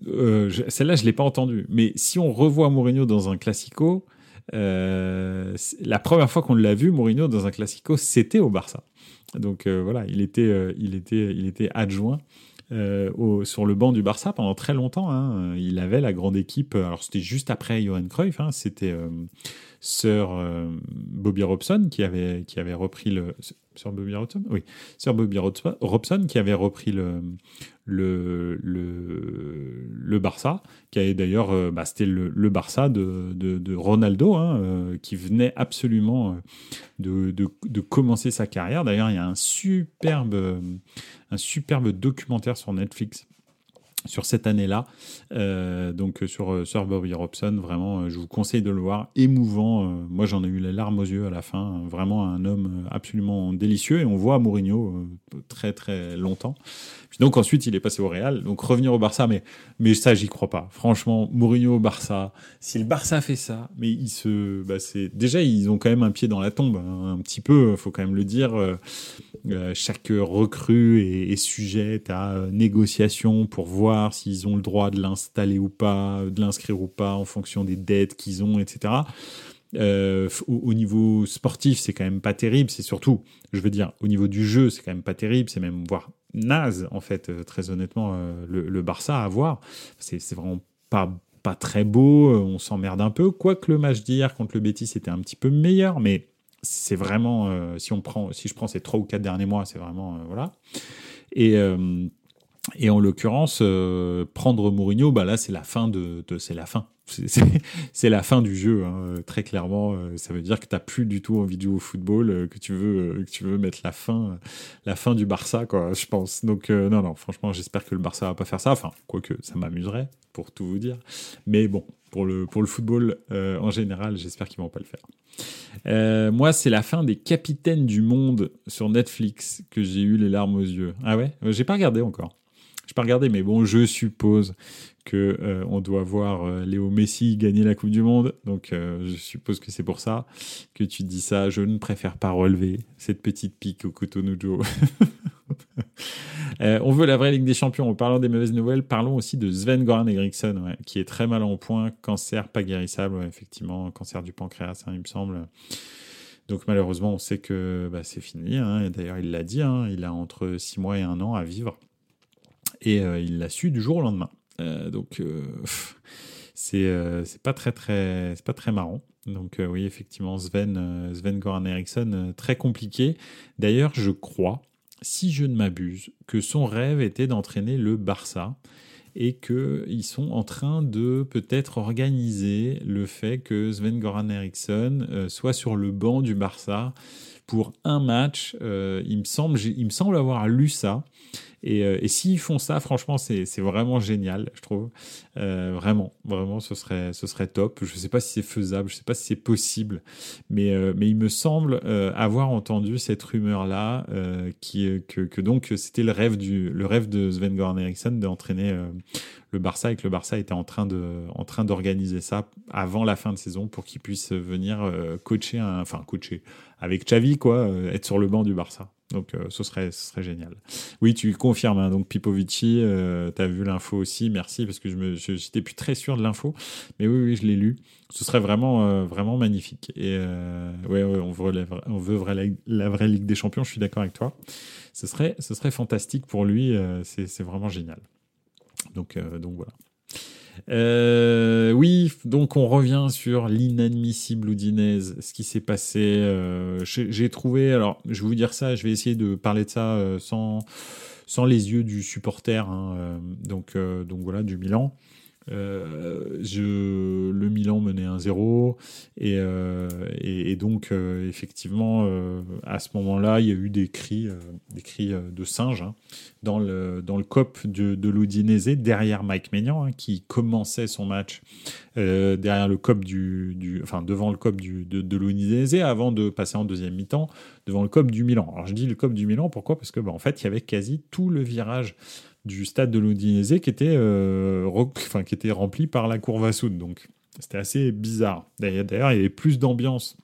euh, celle-là je l'ai pas entendue. Mais si on revoit Mourinho dans un classico, euh, la première fois qu'on l'a vu Mourinho dans un classico, c'était au Barça. Donc euh, voilà, il était, euh, il était, il était adjoint euh, sur le banc du Barça pendant très longtemps. hein. Il avait la grande équipe. Alors c'était juste après Johan Cruyff. hein. C'était euh, Sir euh, Bobby Robson qui avait repris le Sir Bobby Robson? Oui, Sir Robson qui avait repris le Barça, qui avait d'ailleurs, euh, bah, c'était le, Barça de, Ronaldo, hein, euh, qui venait absolument euh, de, commencer sa carrière. D'ailleurs, il y a un superbe documentaire sur Netflix sur cette année-là, euh, donc euh, sur euh, Sir Bobby Robson, vraiment, je vous conseille de le voir, émouvant. moi, j'en ai eu les larmes aux yeux à la fin. vraiment un homme absolument délicieux, et on voit Mourinho très très longtemps. Puis donc ensuite, il est passé au Real, donc revenir au Barça, mais mais ça, j'y crois pas. Franchement, Mourinho au Barça, si le Barça fait ça, mais il se, bah c'est déjà ils ont quand même un pied dans la tombe, hein, un petit peu, faut quand même le dire. chaque recrue est, est sujette à négociation pour voir s'ils ont le droit de l'installer ou pas, de l'inscrire ou pas en fonction des dettes qu'ils ont, etc. Euh, au, au niveau sportif, c'est quand même pas terrible. C'est surtout, je veux dire, au niveau du jeu, c'est quand même pas terrible. C'est même voire naze, en fait, euh, très honnêtement, euh, le, Barça à voir. C'est vraiment pas pas très beau. On s'emmerde un peu. Quoique le match d'hier contre le Betis était un petit peu meilleur, mais c'est vraiment si on prend si je prends ces trois ou quatre derniers mois c'est vraiment voilà et et en l'occurrence euh, prendre Mourinho bah là c'est la fin de, c'est la fin. (laughs) C'est- la fin du jeu hein, très clairement euh, ça veut dire que t'as plus du tout envie de jouer au football euh, que tu veux euh, que tu veux mettre la fin la fin du Barça quoi je pense. Donc euh, non non franchement j'espère que le Barça va pas faire ça. Enfin quoique ça m'amuserait pour tout vous dire. Mais bon pour le pour le football euh, en général j'espère qu'ils vont pas le faire. Euh, moi, c'est la fin des Capitaines du Monde sur Netflix que j'ai eu les larmes aux yeux. Ah ouais? Euh, J'ai pas regardé encore. Pas regardé, mais bon, je suppose que euh, on doit voir euh, Léo Messi gagner la Coupe du Monde. Donc, euh, je suppose que c'est pour ça que tu dis ça. Je ne préfère pas relever cette petite pique au Cotonou (laughs) Euh, on veut la vraie Ligue des Champions. En parlant des mauvaises nouvelles, parlons aussi de Sven Goran Eriksson, ouais, qui est très mal en point. Cancer pas guérissable, effectivement. Cancer du pancréas, hein, il me semble. Donc malheureusement, on sait que bah, c'est fini. hein. D'ailleurs, il l'a dit, hein, il a entre 6 mois et un an à vivre. Et euh, il l'a su du jour au lendemain. Euh, donc euh, (laughs) c'est c'est pas très très pas très marrant. Donc oui, effectivement, Sven Sven Goran Eriksson très compliqué. D'ailleurs, je crois, si je ne m'abuse, que son rêve était d'entraîner le Barça et qu'ils sont en train de peut-être organiser le fait que Sven Goran Eriksson soit sur le banc du Barça pour un match. Il, me semble, il me semble avoir lu ça. Et, euh, et s'ils font ça, franchement, c'est vraiment génial, je trouve. Euh, vraiment, vraiment, ce serait, ce serait top. Je ne sais pas si c'est faisable, je ne sais pas si c'est possible, mais, euh, mais il me semble avoir entendu cette rumeur-là, que, que donc c'était le rêve le rêve de Sven Goran Eriksson d'entraîner le Barça et que le Barça était en train d'organiser ça avant la fin de saison pour qu'il puisse venir coacher, enfin coacher avec Xavi quoi, être sur le banc du Barça. Donc euh, ce serait, ce serait génial. Oui, tu confirmes. hein, donc Pipovici, euh, tu as vu l'info aussi. Merci parce que je j'étais plus très sûr de l'info, mais oui, oui, je l'ai lu. Ce serait vraiment, euh, vraiment magnifique. Et ouais, ouais, on veut, la, la vraie Ligue des Champions. Je suis d'accord avec toi. Ce serait, ce serait fantastique pour lui. c'est, vraiment génial. Donc, donc voilà. Euh, oui, donc on revient sur l'inadmissible Udinese, ce qui s'est passé. euh, j'ai j'ai trouvé, alors je vais vous dire ça, je vais essayer de parler de ça euh, sans, sans les yeux du supporter, hein, euh, donc, euh, donc voilà, du Milan. Euh, je, le Milan menait 1-0 et, euh, et, donc euh, effectivement à ce moment-là il y a eu des cris, des cris de singe hein, dans le dans le cop de, de derrière Mike Maignan hein, qui commençait son match derrière le cop du, du, enfin devant le cop du, de, de avant de passer en deuxième mi-temps devant le cop du Milan. Alors je dis le cop du Milan pourquoi? Parce que bah, en fait il y avait quasi tout le virage du stade de l'Udinese qui était euh, (laughs) enfin, qui était rempli par la courva sud donc c'était assez bizarre. D'ailleurs il y avait plus d'ambiance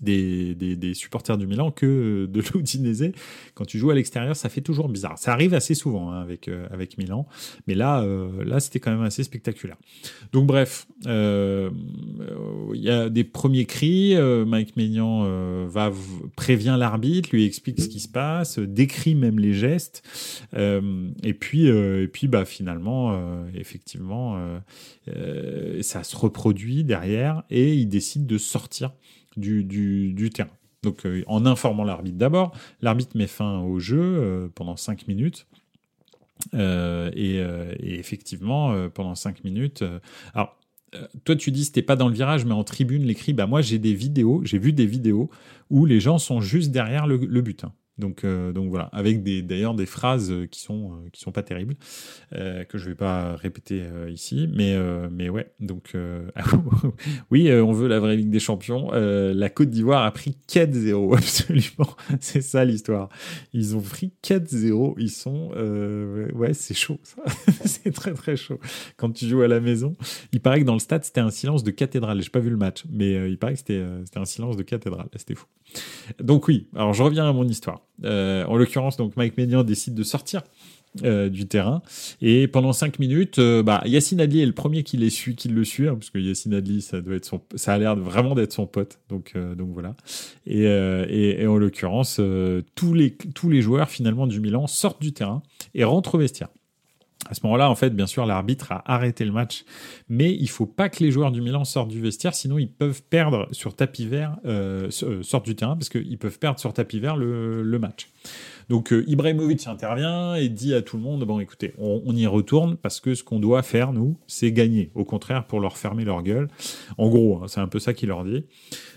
des, des, supporters du Milan que de (laughs) l'Udinese. Quand tu joues à l'extérieur, ça fait toujours bizarre. Ça arrive assez souvent hein, avec, euh, avec Milan, mais là, euh, là c'était quand même assez spectaculaire. Donc bref, euh, il y a des premiers cris. Mike Maignan va prévient l'arbitre, lui explique ce qui se passe, décrit même les gestes, et puis et puis bah finalement, effectivement, ça se reproduit derrière et il décide de sortir du, du, terrain. Donc euh, en informant l'arbitre d'abord, l'arbitre met fin au jeu euh, pendant 5 minutes. Euh, et, effectivement, pendant 5 minutes. alors, toi, tu dis c'était pas dans le virage, mais en tribune, l'écrit, bah moi j'ai des vidéos, j'ai vu des vidéos où les gens sont juste derrière le, le. Hein. Donc, euh, donc voilà, avec d'ailleurs des phrases qui sont, euh, qui sont pas terribles, euh, que je vais pas répéter ici, mais, mais ouais, donc (laughs) oui, on veut la vraie Ligue des Champions. la Côte d'Ivoire a pris 4-0, (laughs) absolument, c'est ça l'histoire. Ils ont pris 4-0, ils sont, ouais, c'est chaud, ça. (laughs) c'est très très chaud. Quand tu joues à la maison, il paraît que dans le stade c'était un silence de cathédrale. J'ai pas vu le match, mais il paraît que c'était un silence de cathédrale. C'était fou. Donc oui, alors je reviens à mon histoire. Euh, en l'occurrence, donc Mike Maignan décide de sortir euh, du terrain. Et pendant cinq minutes, euh, bah, Yacine Adli est le premier qui, les suit, qui le suit, hein, parce que Yacine Adli, ça doit être son, ça a l'air vraiment d'être son pote. Donc, donc voilà. Et, et, et en l'occurrence, tous les tous les joueurs finalement du Milan sortent du terrain et rentrent au vestiaire. À ce moment-là, en fait, bien sûr, l'arbitre a arrêté le match, mais il faut pas que les joueurs du Milan sortent du vestiaire, sinon ils peuvent perdre sur tapis vert, euh, euh sortent du terrain, parce qu'ils peuvent perdre sur tapis vert le match. Donc euh, Ibrahimovic intervient et dit à tout le monde bon écoutez, on, y retourne parce que ce qu'on doit faire nous, c'est gagner. Au contraire, pour leur fermer leur gueule. En gros, hein, c'est un peu ça qu'il leur dit.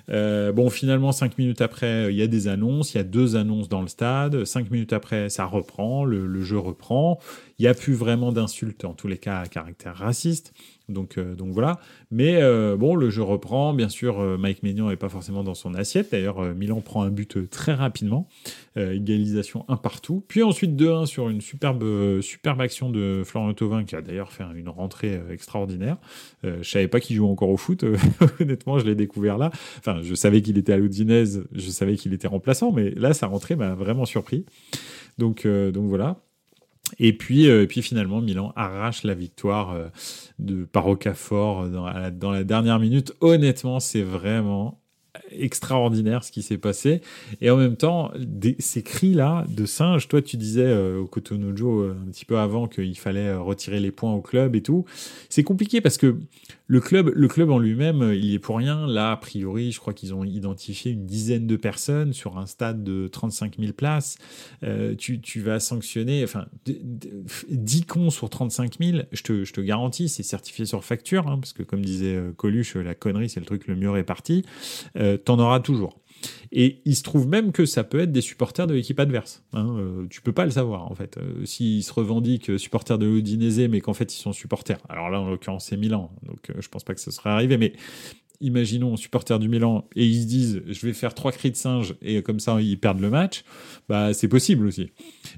Euh, bon, finalement, cinq minutes après, il y a des annonces. Il y a deux annonces dans le stade. Cinq minutes après, ça reprend. Le, le jeu reprend. Il n'y a plus vraiment d'insultes, en tous les cas à caractère raciste. Donc, euh, donc voilà. Mais euh, bon, le jeu reprend. Bien sûr, euh, Mike Maignan n'est pas forcément dans son assiette. D'ailleurs, Milan prend un but très rapidement. égalisation un partout. Puis ensuite 2-1 sur une superbe, superbe action de Florent Thauvin qui a d'ailleurs fait une rentrée extraordinaire. je savais pas qu'il jouait encore au foot. (laughs) Honnêtement, je l'ai découvert là. Enfin, je savais qu'il était à l'Udinese, je savais qu'il était remplaçant, mais là, sa rentrée m'a vraiment surpris. Donc, donc voilà. Et puis, euh, et puis finalement, Milan arrache la victoire euh, de par Okafor dans, la dernière minute. Honnêtement, c'est vraiment extraordinaire ce qui s'est passé. Et en même temps, ces cris-là de singe, toi tu disais euh, au Cotonou un petit peu avant qu'il fallait retirer les points au club et tout. C'est compliqué parce que le club, le club en lui-même, euh, il est pour rien. Là, a priori, je crois qu'ils ont identifié une dizaine de personnes sur un stade de 35 000 places. Euh, tu, tu, vas sanctionner, enfin, 10 cons sur 35 000, je te, je te garantis, c'est certifié sur facture, hein, parce que comme disait euh, Coluche, la connerie, c'est le truc le mieux réparti. Euh, T'en auras toujours. Et il se trouve même que ça peut être des supporters de l'équipe adverse. Hein. Euh, tu peux pas le savoir en fait. Euh, s'ils se revendiquent supporters de l'Udinese, mais qu'en fait ils sont supporters. Alors là, en l'occurrence, c'est Milan, donc euh, je pense pas que ce serait arrivé. Mais imaginons supporters du Milan et ils se disent je vais faire trois cris de singe et comme ça ils perdent le match. Bah c'est possible aussi.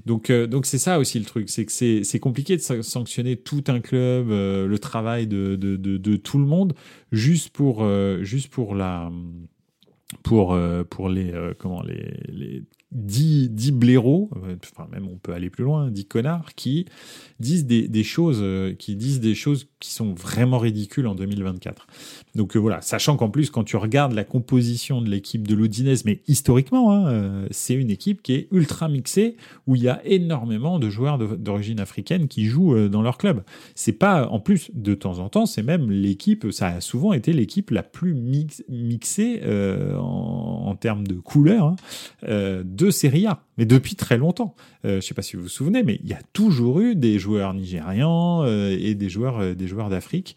Donc donc c'est ça aussi le truc, c'est que c'est compliqué de sanctionner tout un club, le travail de, de, de, de, tout le monde juste pour juste pour la pour, euh, pour les, euh, comment, les, les 10, 10 blaireaux, euh, enfin même on peut aller plus loin, 10 connards, qui disent des, des choses, qui disent des choses qui sont vraiment ridicules en 2024. Donc voilà, sachant qu'en plus quand tu regardes la composition de l'équipe de l'Odinez, mais historiquement, hein, c'est une équipe qui est ultra mixée où il y a énormément de joueurs d'origine africaine qui jouent dans leur club. C'est pas, en plus de temps en temps, c'est même l'équipe, ça a souvent été l'équipe la plus mix, mixée en, termes de couleurs hein, euh, de Serie A, mais depuis très longtemps. je ne sais pas si vous vous souvenez, mais il y a toujours eu des joueurs nigérians et des joueurs, des joueurs d'Afrique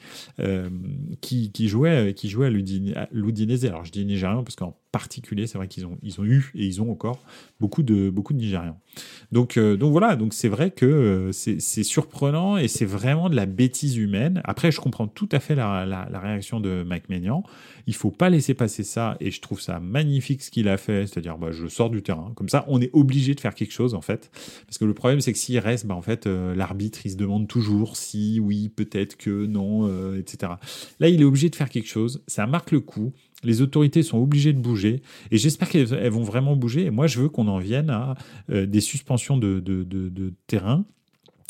qui, qui, jouaient, qui jouaient à l'Udinese. Alors je dis nigérian parce qu'en particulier, c'est vrai qu'ils ont, ils ont eu et ils ont encore beaucoup de, beaucoup de Nigérians. Donc, euh, donc voilà, donc c'est vrai que euh, c'est surprenant et c'est vraiment de la bêtise humaine. Après, je comprends tout à fait la, la, réaction de Mike Maignan. Il faut pas laisser passer ça et je trouve ça magnifique ce qu'il a fait, c'est-à-dire bah, je sors du terrain. Comme ça, on est obligé de faire quelque chose en fait. Parce que le problème, c'est que s'il reste, bah, en fait, euh, l'arbitre, il se demande toujours si, oui, peut-être que, non, etc. Là, il est obligé de faire quelque chose. Ça marque le coup. Les autorités sont obligées de bouger et j'espère qu'elles vont vraiment bouger. Et moi, je veux qu'on en vienne à euh, des suspensions de, terrain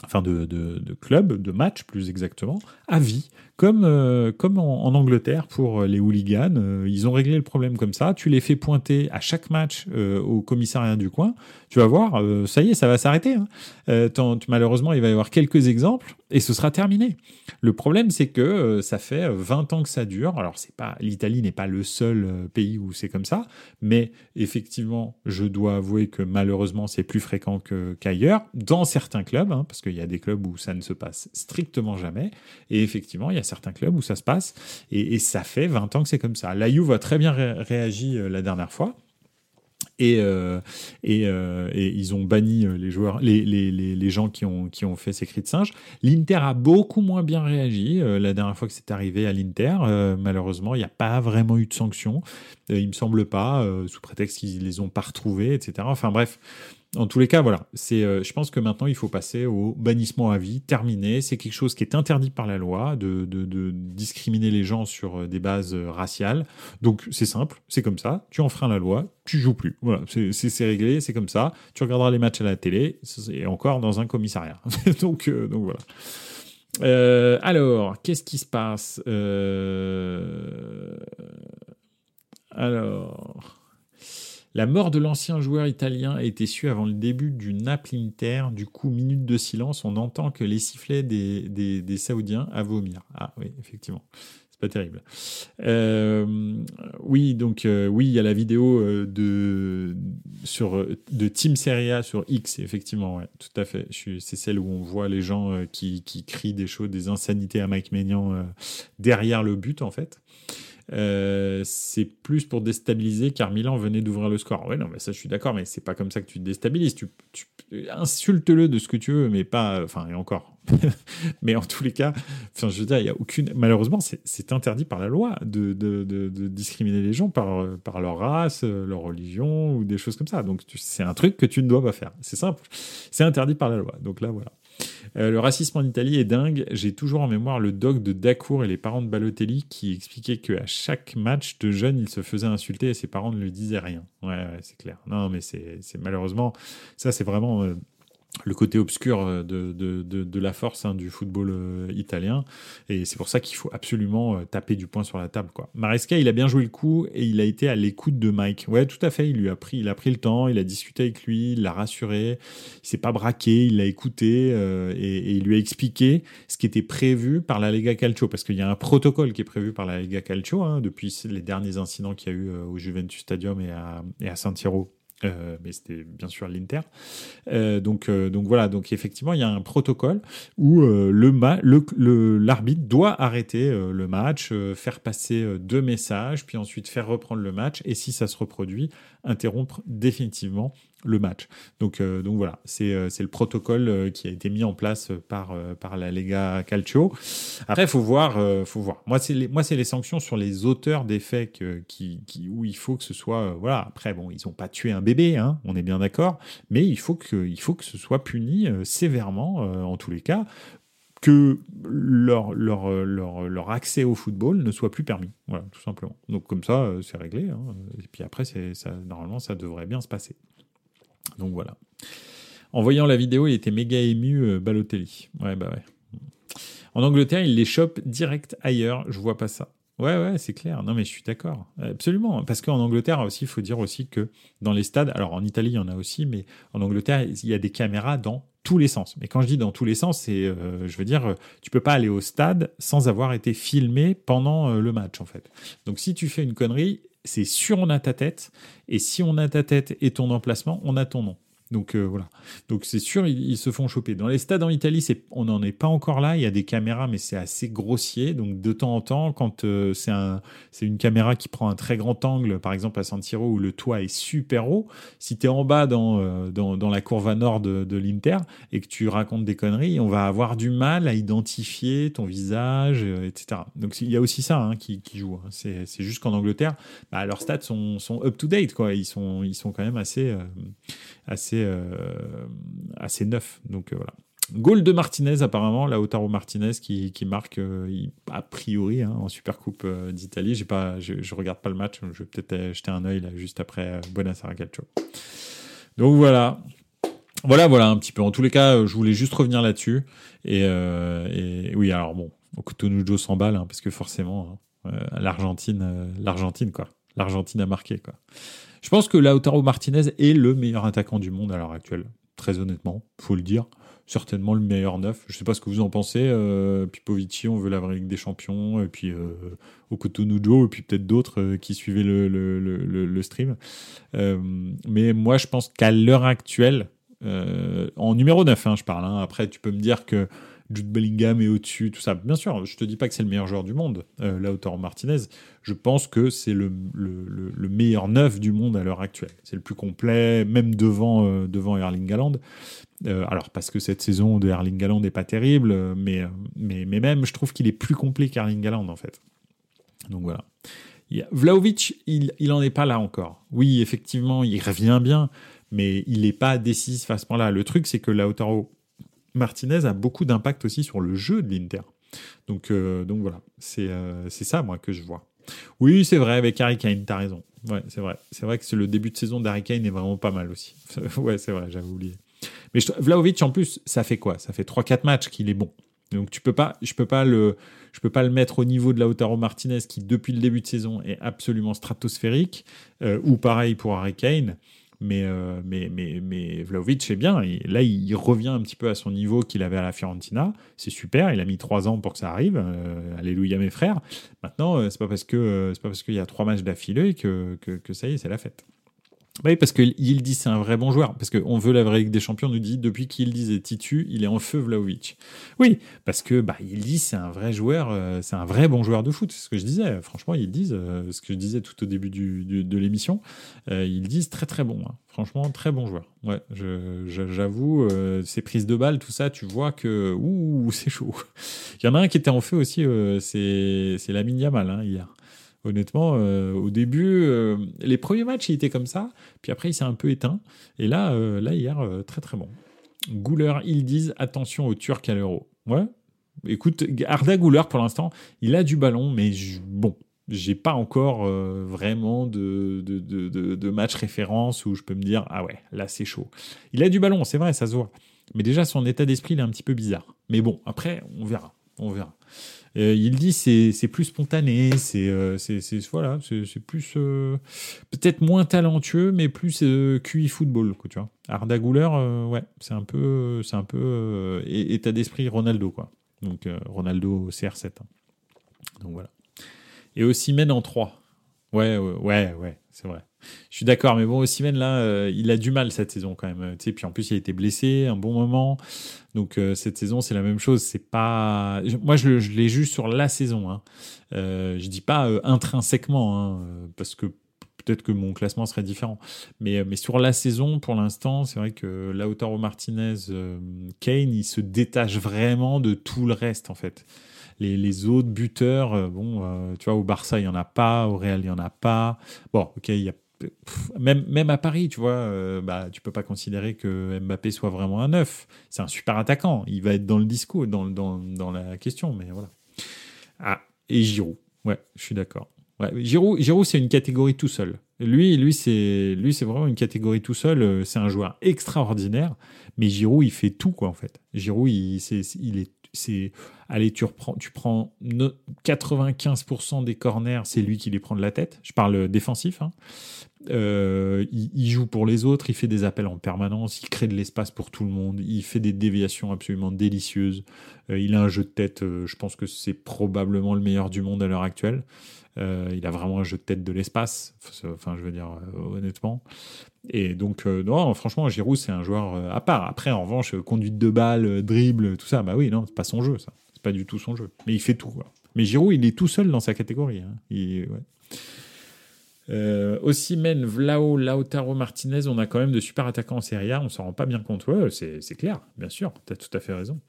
enfin de, de, de club, de match plus exactement, à vie, comme, euh, en, Angleterre pour les hooligans. Euh, ils ont réglé le problème comme ça. Tu les fais pointer à chaque match euh, au commissariat du coin. Tu vas voir, ça y est, ça va s'arrêter. Hein. malheureusement, il va y avoir quelques exemples et ce sera terminé. Le problème, c'est que ça fait 20 ans que ça dure. Alors, l'Italie n'est pas le seul pays où c'est comme ça, mais effectivement, je dois avouer que malheureusement, c'est plus fréquent qu'ailleurs dans certains clubs, hein, parce que il y a des clubs où ça ne se passe strictement jamais. Et effectivement, il y a certains clubs où ça se passe. Et, ça fait 20 ans que c'est comme ça. La Juve a très bien réagi euh, la dernière fois. Et, euh, euh, et, ils ont banni les joueurs, les, les, les, gens qui ont, qui ont fait ces cris de singe. L'Inter a beaucoup moins bien réagi la dernière fois que c'est arrivé à l'Inter. malheureusement, il n'y a pas vraiment eu de sanctions. il me semble pas, sous prétexte qu'ils les ont pas retrouvés, etc. Enfin bref, en tous les cas, voilà. C'est, euh, je pense que maintenant, il faut passer au bannissement à vie, terminé. C'est quelque chose qui est interdit par la loi, de, discriminer les gens sur euh, des bases euh, raciales. Donc, c'est simple, c'est comme ça. Tu enfreins la loi, tu joues plus. Voilà, c'est, réglé, c'est comme ça. Tu regarderas les matchs à la télé, et encore dans un commissariat. (laughs) donc, donc voilà. alors, qu'est-ce qui se passe Alors. La mort de l'ancien joueur italien a été su avant le début du Naples Inter. Du coup, minute de silence, on entend que les sifflets des, des, Saoudiens à vomir. Ah oui, effectivement. C'est pas terrible. Euh, oui, donc euh, oui, il y a la vidéo euh, de sur de Team Serie A sur X, effectivement, tout à fait. C'est celle où on voit les gens qui, qui, crient des choses, des insanités à Mike Maignan derrière le but, en fait. Euh, c'est plus pour déstabiliser car Milan venait d'ouvrir le score. Ouais, non, mais ça, je suis d'accord, mais c'est pas comme ça que tu te déstabilises. Tu, insulte-le de ce que tu veux, mais pas. Enfin, et encore. (laughs) mais en tous les cas, je veux dire, il y a aucune. Malheureusement, c'est interdit par la loi de, discriminer les gens par, par leur race, leur religion ou des choses comme ça. Donc, c'est un truc que tu ne dois pas faire. C'est simple. C'est interdit par la loi. Donc là, voilà. Euh, le racisme en Italie est dingue. J'ai toujours en mémoire le doc de Dacour et les parents de Balotelli qui expliquaient qu'à chaque match de jeune, il se faisait insulter et ses parents ne lui disaient rien. Ouais, c'est clair. Non, mais c'est malheureusement, ça c'est vraiment euh, le côté obscur euh, de, de, de, la force hein, du football euh, italien. Et c'est pour ça qu'il faut absolument euh, taper du poing sur la table. Quoi. Maresca, il a bien joué le coup et il a été à l'écoute de Mike. Ouais, tout à fait. Il lui a pris, il a pris le temps, il a discuté avec lui, il l'a rassuré, il s'est pas braqué, il l'a écouté et, il lui a expliqué ce qui était prévu par la Lega Calcio. Parce qu'il y a un protocole qui est prévu par la Lega Calcio hein, depuis les derniers incidents qu'il y a eu au Juventus Stadium et à, et à Saint-Siro euh, mais c'était bien sûr l'Inter. Euh, donc, euh, donc voilà, donc effectivement, il y a un protocole où le l'arbitre doit arrêter le match, faire passer deux messages, puis ensuite faire reprendre le match, et si ça se reproduit, interrompre définitivement le match. Donc, euh, donc voilà, c'est euh, le protocole euh, qui a été mis en place par, par la Lega Calcio. Après, faut voir, faut voir. Moi, c'est les, moi, les sanctions sur les auteurs des faits qui, qui, où il faut que ce soit, voilà. Après, bon, ils n'ont pas tué un bébé, hein, on est bien d'accord, mais il faut que, il faut que ce soit puni sévèrement, en tous les cas, que leur, leur, leur, leur, accès au football ne soit plus permis. Voilà, tout simplement. Donc comme ça, c'est réglé. Hein. Et puis après, ça, normalement, ça devrait bien se passer. Donc voilà. En voyant la vidéo, il était méga ému, euh, Balotelli. Ouais, bah ouais. En Angleterre, il les chope direct ailleurs. Je vois pas ça. Ouais, ouais, c'est clair. Non, mais je suis d'accord. Absolument. Parce qu'en Angleterre aussi, il faut dire aussi que dans les stades, alors en Italie, il y en a aussi, mais en Angleterre, il y a des caméras dans tous les sens. Mais quand je dis dans tous les sens, c'est, euh, je veux dire, tu peux pas aller au stade sans avoir été filmé pendant euh, le match, en fait. Donc si tu fais une connerie, c'est sûr on a ta tête, et si on a ta tête et ton emplacement, on a ton nom. Donc euh, voilà. Donc c'est sûr, ils, se font choper. Dans les stades en Italie, on n'en est pas encore là. Il y a des caméras, mais c'est assez grossier. Donc de temps en temps, quand euh, c'est un, une caméra qui prend un très grand angle, par exemple à San Siro où le toit est super haut, si tu es en bas dans, euh, dans, la courbe nord de, l'Inter et que tu racontes des conneries, on va avoir du mal à identifier ton visage, etc. Donc il y a aussi ça hein, qui, joue. Hein. C'est, juste qu'en Angleterre, bah, leurs stats sont, sont up to date. Quoi. Ils, sont, ils sont quand même assez, assez euh, assez, neuf. Donc euh, voilà. Goal de Martinez, apparemment, Lautaro Martinez qui, qui marque euh, a priori hein, en Super Coupe d'Italie. Je, je, regarde pas le match, je vais peut-être jeter un œil juste après Buonasera Calcio. Donc voilà, voilà, voilà un petit peu. En tous les cas, je voulais juste revenir là-dessus. Et, oui, alors bon, Nujo s'emballe hein, parce que forcément, hein, l'Argentine, l'Argentine quoi, l'Argentine a marqué quoi. Je pense que Lautaro Martinez est le meilleur attaquant du monde à l'heure actuelle. Très honnêtement, faut le dire. Certainement le meilleur neuf. Je sais pas ce que vous en pensez. Euh, Pipovici, on veut la Ligue des Champions. Et puis euh, Okotonujo, et puis peut-être d'autres euh, qui suivaient le, le, le, le stream. Euh, mais moi, je pense qu'à l'heure actuelle, en numéro 9, hein, je parle. Hein. Après, tu peux me dire que Jude Bellingham est au-dessus, tout ça. Bien sûr, je te dis pas que c'est le meilleur joueur du monde, euh, Lautaro Martinez. Je pense que c'est le, le, meilleur neuf du monde à l'heure actuelle. C'est le plus complet, même devant, euh, devant Erling Haaland. Euh, alors, parce que cette saison de Erling Haaland n'est pas terrible, mais, mais, mais même, je trouve qu'il est plus complet qu'Erling Haaland, en fait. Donc voilà. Vlaovic, il, il en est pas là encore. Oui, effectivement, il revient bien, mais il n'est pas décisif à ce point-là. Le truc, c'est que Lautaro Martinez a beaucoup d'impact aussi sur le jeu de l'Inter. Donc, euh, donc voilà, euh, c'est ça, moi, que je vois. Oui, c'est vrai, avec Harry Kane, t'as raison. Ouais, c'est vrai. C'est vrai que le début de saison d'Harry Kane est vraiment pas mal aussi. (laughs) ouais, c'est vrai, j'avais oublié. Mais Vlaovic, en plus, ça fait quoi? Ça fait 3-4 matchs qu'il est bon. Donc tu peux pas, je peux pas le, je peux pas le mettre au niveau de Lautaro Martinez qui depuis le début de saison est absolument stratosphérique, euh, ou pareil pour Harry Kane. Mais, euh, mais, mais, mais Vlaovic, c'est bien. là, il revient un petit peu à son niveau qu'il avait à la Fiorentina. C'est super. Il a mis trois ans pour que ça arrive. Euh, alléluia, mes frères. Maintenant, euh, c'est pas parce que c'est pas parce qu'il y a trois matchs d'affilée que, que, que ça y est, c'est la fête. Oui, parce que dit c'est un vrai bon joueur. Parce qu'on veut la vraie Ligue des Champions, nous dit depuis qu'il est titu, il est en feu Vlaovic. Oui, parce que bah, dit c'est un vrai joueur, euh, c'est un vrai bon joueur de foot. C'est ce que je disais. Franchement, ils disent, euh, ce que je disais tout au début du, de l'émission, euh, ils disent très très bon. Hein. Franchement, très bon joueur. Ouais, j'avoue, ces prises de balles, tout ça, tu vois que ouh, (laughs) c'est chaud. Il y en a un qui était en feu aussi, c'est la Yamal hein, hier. Honnêtement, euh, au début, euh, les premiers matchs, il était comme ça, puis après, il s'est un peu éteint. Et là, euh, là hier, très très bon. Gouler, ils disent attention aux Turcs à l'euro. Ouais, écoute, Arda Gouler, pour l'instant, il a du ballon, mais bon, j'ai pas encore vraiment de, de, de, de, match référence où je peux me dire ah ouais, là c'est chaud. Il a du ballon, c'est vrai, ça se voit. Mais déjà, son état d'esprit, il est un petit peu bizarre. Mais bon, après, on verra. On verra. Euh, il dit c'est c'est plus spontané, c'est euh, c'est voilà, c'est plus euh, peut-être moins talentueux, mais plus QI football, quoi, tu vois. Arda Güler, ouais, c'est un peu c'est un peu état d'esprit Ronaldo, quoi. Donc Ronaldo CR7. Hein. Donc voilà. Et aussi mène en 3. Ouais, ouais, ouais, c'est vrai. Je suis d'accord, mais bon, Osimhen là, euh, il a du mal cette saison quand même. Tu sais, puis en plus, il a été blessé un bon moment. Donc euh, cette saison, c'est la même chose. C'est pas, moi, je, l'ai juste sur la saison. Hein. Euh, je dis pas euh, intrinsèquement, hein, parce que peut-être que mon classement serait différent. Mais, mais sur la saison, pour l'instant, c'est vrai que Lautaro Martinez, Kane, il se détache vraiment de tout le reste en fait. Les, les, autres buteurs, bon, tu vois, au Barça, il n'y en a pas, au Real, il n'y en a pas. Bon, ok, il y a même, même à Paris, tu vois, euh, bah, tu peux pas considérer que Mbappé soit vraiment un neuf. C'est un super attaquant. Il va être dans le discours, dans, dans, dans la question, mais voilà. Ah, et Giroud. Ouais, je suis d'accord. Giroud, Giroud c'est une catégorie tout seul. Lui, lui, c'est, lui, c'est vraiment une catégorie tout seul. Euh, c'est un joueur extraordinaire, mais Giroud, il fait tout, quoi, en fait. Giroud, il, c'est, il est c'est allez tu reprends tu prends 95% des corners c'est lui qui les prend de la tête je parle défensif hein. Euh, il, joue pour les autres, il fait des appels en permanence, il crée de l'espace pour tout le monde, il fait des déviations absolument délicieuses. Euh, il a un jeu de tête, euh, je pense que c'est probablement le meilleur du monde à l'heure actuelle. il a vraiment un jeu de tête de l'espace, enfin je veux dire honnêtement. Et donc franchement Giroud c'est un joueur à part. Après en revanche conduite de balle, dribble, tout ça, bah oui non c'est pas son jeu ça, c'est pas du tout son jeu. Mais il fait tout. Mais Giroud il est tout seul dans sa catégorie. Hein. Euh, Men, Vlao, Lautaro Martinez, on a quand même de super attaquants en Serie A, on s'en rend pas bien compte. Ouais, c'est clair, bien sûr, tu as tout à fait raison.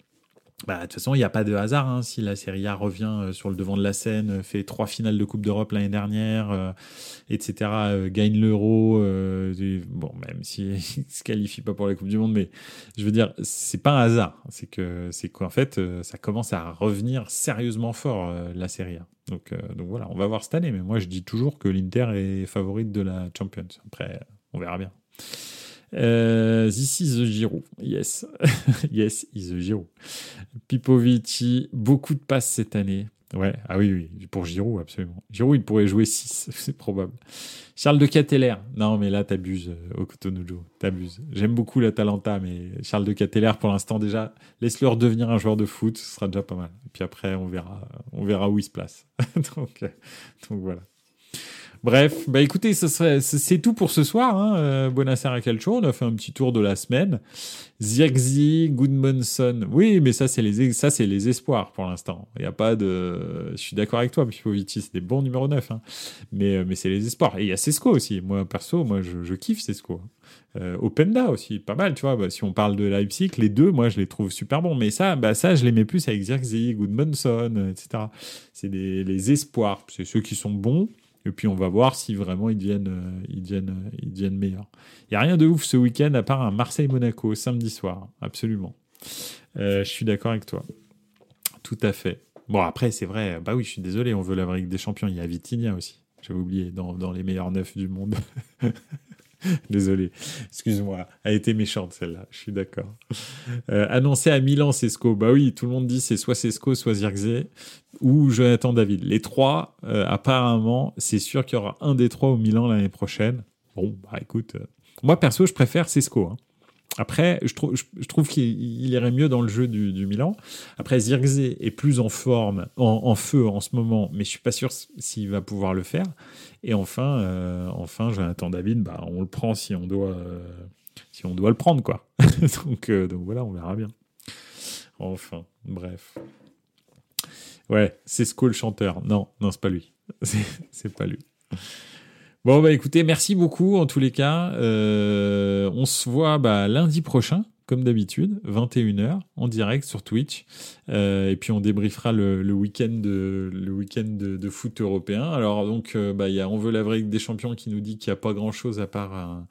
Bah, de toute façon, il n'y a pas de hasard. Hein. Si la Serie A revient euh, sur le devant de la scène, euh, fait trois finales de Coupe d'Europe l'année dernière, euh, etc., gagne l'Euro, bon, même s'il (laughs) ne se qualifie pas pour la Coupe du Monde, mais je veux dire, c'est pas un hasard. C'est que, c'est qu'en fait, ça commence à revenir sérieusement fort la Serie A. Donc, donc voilà, on va voir cette année. Mais moi, je dis toujours que l'Inter est favorite de la Champions. Après, on verra bien. Euh, this is the Giro. Yes. (laughs) yes, is the Giro. Pipovici, beaucoup de passes cette année. Ouais, ah oui, oui, pour Giroud, absolument. Giroud, il pourrait jouer 6, (laughs) c'est probable. Charles de Cateller, non, mais là, t'abuses, euh, Cotonou, t'abuses. J'aime beaucoup la Talenta, mais Charles de Cateller, pour l'instant, déjà, laisse-le redevenir un joueur de foot, ce sera déjà pas mal. Et puis après, on verra, on verra où il se place. (laughs) donc, euh, donc voilà. Bref, bah écoutez, c'est tout pour ce soir. Hein. Euh, Buonasera Calcio, on a fait un petit tour de la semaine. Zirkzi, Goodmanson, oui, mais ça c'est les les espoirs pour l'instant. Il y a pas de, je suis d'accord avec toi, Pipovici, c'est des bons numéro 9, hein. mais euh, mais c'est les espoirs. Et il y a Sesco aussi. Moi perso, moi je, kiffe Sesco. Euh, Openda aussi, pas mal, tu vois. Bah, si on parle de Leipzig, les deux, moi, je les trouve super bons. Mais ça, bah, ça je les mets plus avec Zirkzi, Goodmanson, etc. C'est les espoirs. C'est ceux qui sont bons et puis on va voir si vraiment ils deviennent, euh, ils euh, ils meilleurs. Il n'y a rien de ouf ce week-end à part un Marseille-Monaco samedi soir, absolument. Euh, je suis d'accord avec toi. Tout à fait. Bon, après, c'est vrai, bah oui, je suis désolé, on veut la des Champions. Il y a Vitinha aussi, j'avais oublié, dans, dans les meilleurs neufs du monde. (laughs) (laughs) Désolé, excuse-moi, a été méchante celle-là, je suis d'accord. Euh, annoncé à Milan, Sesco. Bah oui, tout le monde dit c'est soit Sesco, soit Zirkzee ou Jonathan David. Les trois, euh, apparemment, c'est sûr qu'il y aura un des trois au Milan l'année prochaine. Bon, bah écoute, euh, moi perso, je préfère Sesco. Hein. Après, je, trouve, qu'il irait mieux dans le jeu du, Milan. Après, Zirkzee est plus en forme, en, feu en ce moment, mais je suis pas sûr s'il va pouvoir le faire. Et enfin, euh, enfin, Jonathan David, bah, on le prend si on doit, euh, si on doit le prendre, quoi. (laughs) donc, euh, donc voilà, on verra bien. Enfin, bref. Ouais, c'est Sko chanteur. Non, non, c'est pas lui. (laughs) c'est pas lui. Bon, bah écoutez, merci beaucoup en tous les cas. Euh, on se voit bah, lundi prochain, comme d'habitude, 21h, en direct sur Twitch. Euh, et puis on débriefera le, week-end de, week de, de, foot européen. Alors donc, euh, bah, il y a On veut la vraie des champions qui nous dit qu'il n'y a pas grand-chose à part un,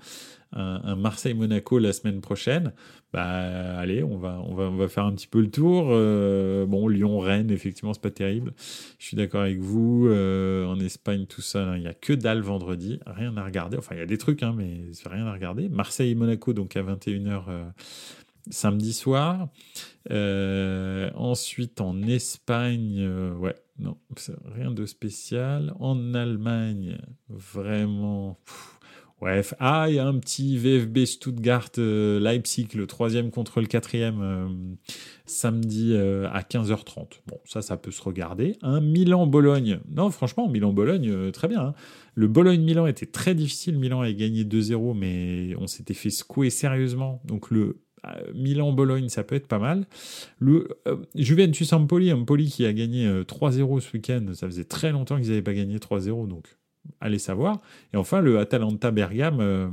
un, Marseille-Monaco la semaine prochaine, bah allez, on va, on va, on va faire un petit peu le tour. Euh, bon, Lyon-Rennes, effectivement, c'est pas terrible. Je suis d'accord avec vous. Euh, en Espagne, tout ça, il n'y a que dalle vendredi, rien à regarder. Enfin, il y a des trucs, hein, mais rien à regarder. Marseille-Monaco, donc à 21h. Euh, samedi soir. ensuite, en Espagne, ouais, non, rien de spécial. En Allemagne, vraiment. Bref, ah, il y a un petit VFB Stuttgart euh, Leipzig, le troisième contre le quatrième, euh, samedi euh, à 15h30. Bon, ça, ça peut se regarder. Un Milan-Bologne. Non, franchement, Milan-Bologne, très bien. Hein. Le Bologne-Milan était très difficile. Milan a gagné 2-0, mais on s'était fait secouer sérieusement. Donc le Milan-Bologne, ça peut être pas mal. Le Juventus-Empoli, Empoli qui a gagné 3-0 ce week-end, ça faisait très longtemps qu'ils n'avaient pas gagné 3-0, donc allez savoir. Et enfin, le Atalanta Bergame euh,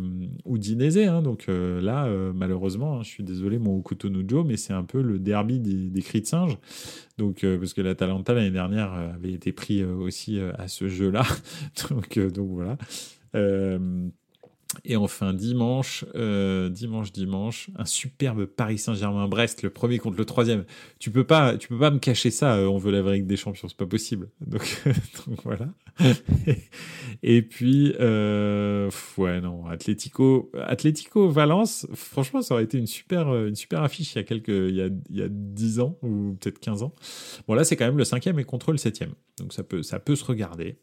ou Dinese. Hein, donc euh, là, euh, malheureusement, hein, je suis désolé, mon Cotonou mais c'est un peu le derby des, cris de singe. Donc, parce que l'Atalanta l'année dernière avait été pris aussi à ce jeu-là. (laughs) donc, donc voilà. Et enfin, dimanche, euh, dimanche, dimanche, un superbe Paris Saint-Germain-Brest, le premier contre le troisième. Tu peux pas, tu peux pas me cacher ça. Euh, on veut la vraie des Champions, c'est pas possible. (laughs) Donc, donc voilà. (laughs) et puis, euh, ouais, non, Atlético Valence. Franchement, ça aurait été une super, une super affiche il y a quelques, il y a, il y a 10 ans ou peut-être 15 ans. Bon là, c'est quand même le cinquième et contre le septième. Donc ça peut, ça peut se regarder.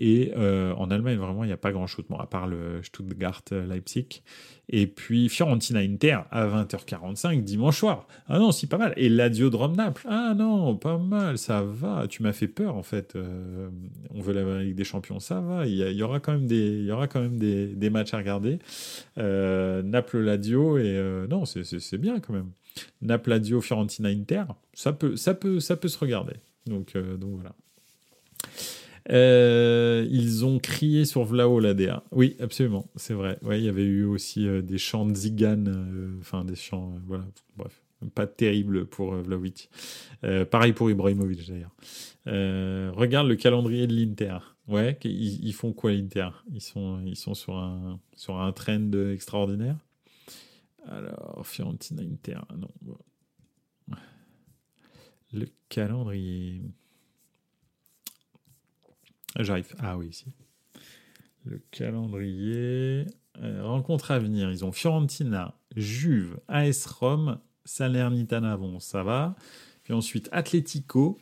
Et en Allemagne, vraiment, il n'y a pas grand-chose, bon, à part le Stuttgart-Leipzig. Et puis Fiorentina Inter à 20h45 dimanche soir. Ah non, c'est pas mal. Et l'Adio Rome Naples. Ah non, pas mal, ça va. Tu m'as fait peur en fait. Euh, on veut la Ligue des Champions, ça va. Il y, aura quand même des, y aura quand même des, matchs à regarder. Euh, Naples Ladio et euh, non, c'est bien quand même. Naples Ladio Fiorentina Inter, ça peut, ça peut, ça peut se regarder. Donc, donc voilà. Euh, ils ont crié sur Vlao la DA. Oui, absolument, c'est vrai. Ouais, il y avait eu aussi euh, des chants de Zigan, euh, enfin des chants, voilà, bref, pas terrible pour Vlaovic. pareil pour Ibrahimovic d'ailleurs. regarde le calendrier de l'Inter. Ouais, ils, font quoi l'Inter? Ils sont, ils sont sur un, sur un trend extraordinaire? Alors, Fiorentina Inter, non. Le calendrier. J'arrive. Ah oui, ici. Le calendrier. Euh, rencontre à venir. Ils ont Fiorentina, Juve, AS Rome, Salernitana. Bon, ça va. Puis ensuite Atletico,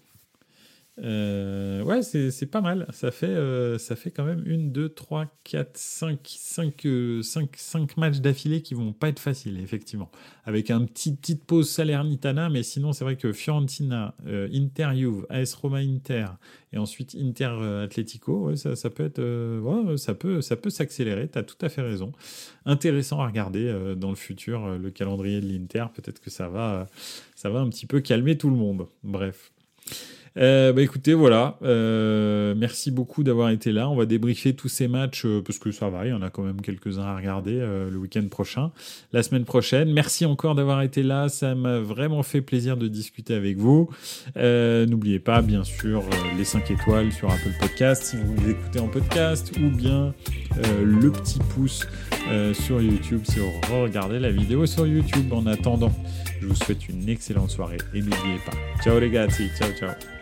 euh, ouais, c'est pas mal. Ça fait, euh, ça fait quand même une, deux, trois, quatre, cinq, cinq, euh, cinq, cinq matchs d'affilée qui vont pas être faciles, effectivement. Avec un petit petite pause Salernitana, mais sinon, c'est vrai que Fiorentina, Inter Juve, AS Roma Inter, et ensuite Inter Atletico, ouais, ça, ça, peut être, ouais, ça peut, ça peut s'accélérer. T'as tout à fait raison. Intéressant à regarder dans le futur le calendrier de l'Inter. Peut-être que ça va, ça va un petit peu calmer tout le monde. Bref. Euh, bah écoutez, voilà. Euh, merci beaucoup d'avoir été là. On va débriefer tous ces matchs euh, parce que ça va, il y en a quand même quelques-uns à regarder le week-end prochain, la semaine prochaine. Merci encore d'avoir été là. Ça m'a vraiment fait plaisir de discuter avec vous. N'oubliez pas, bien sûr, les 5 étoiles sur Apple Podcast si vous écoutez en podcast ou bien le petit pouce sur YouTube si vous regardez la vidéo sur YouTube. En attendant, je vous souhaite une excellente soirée et n'oubliez pas. Ciao les gars, ciao ciao.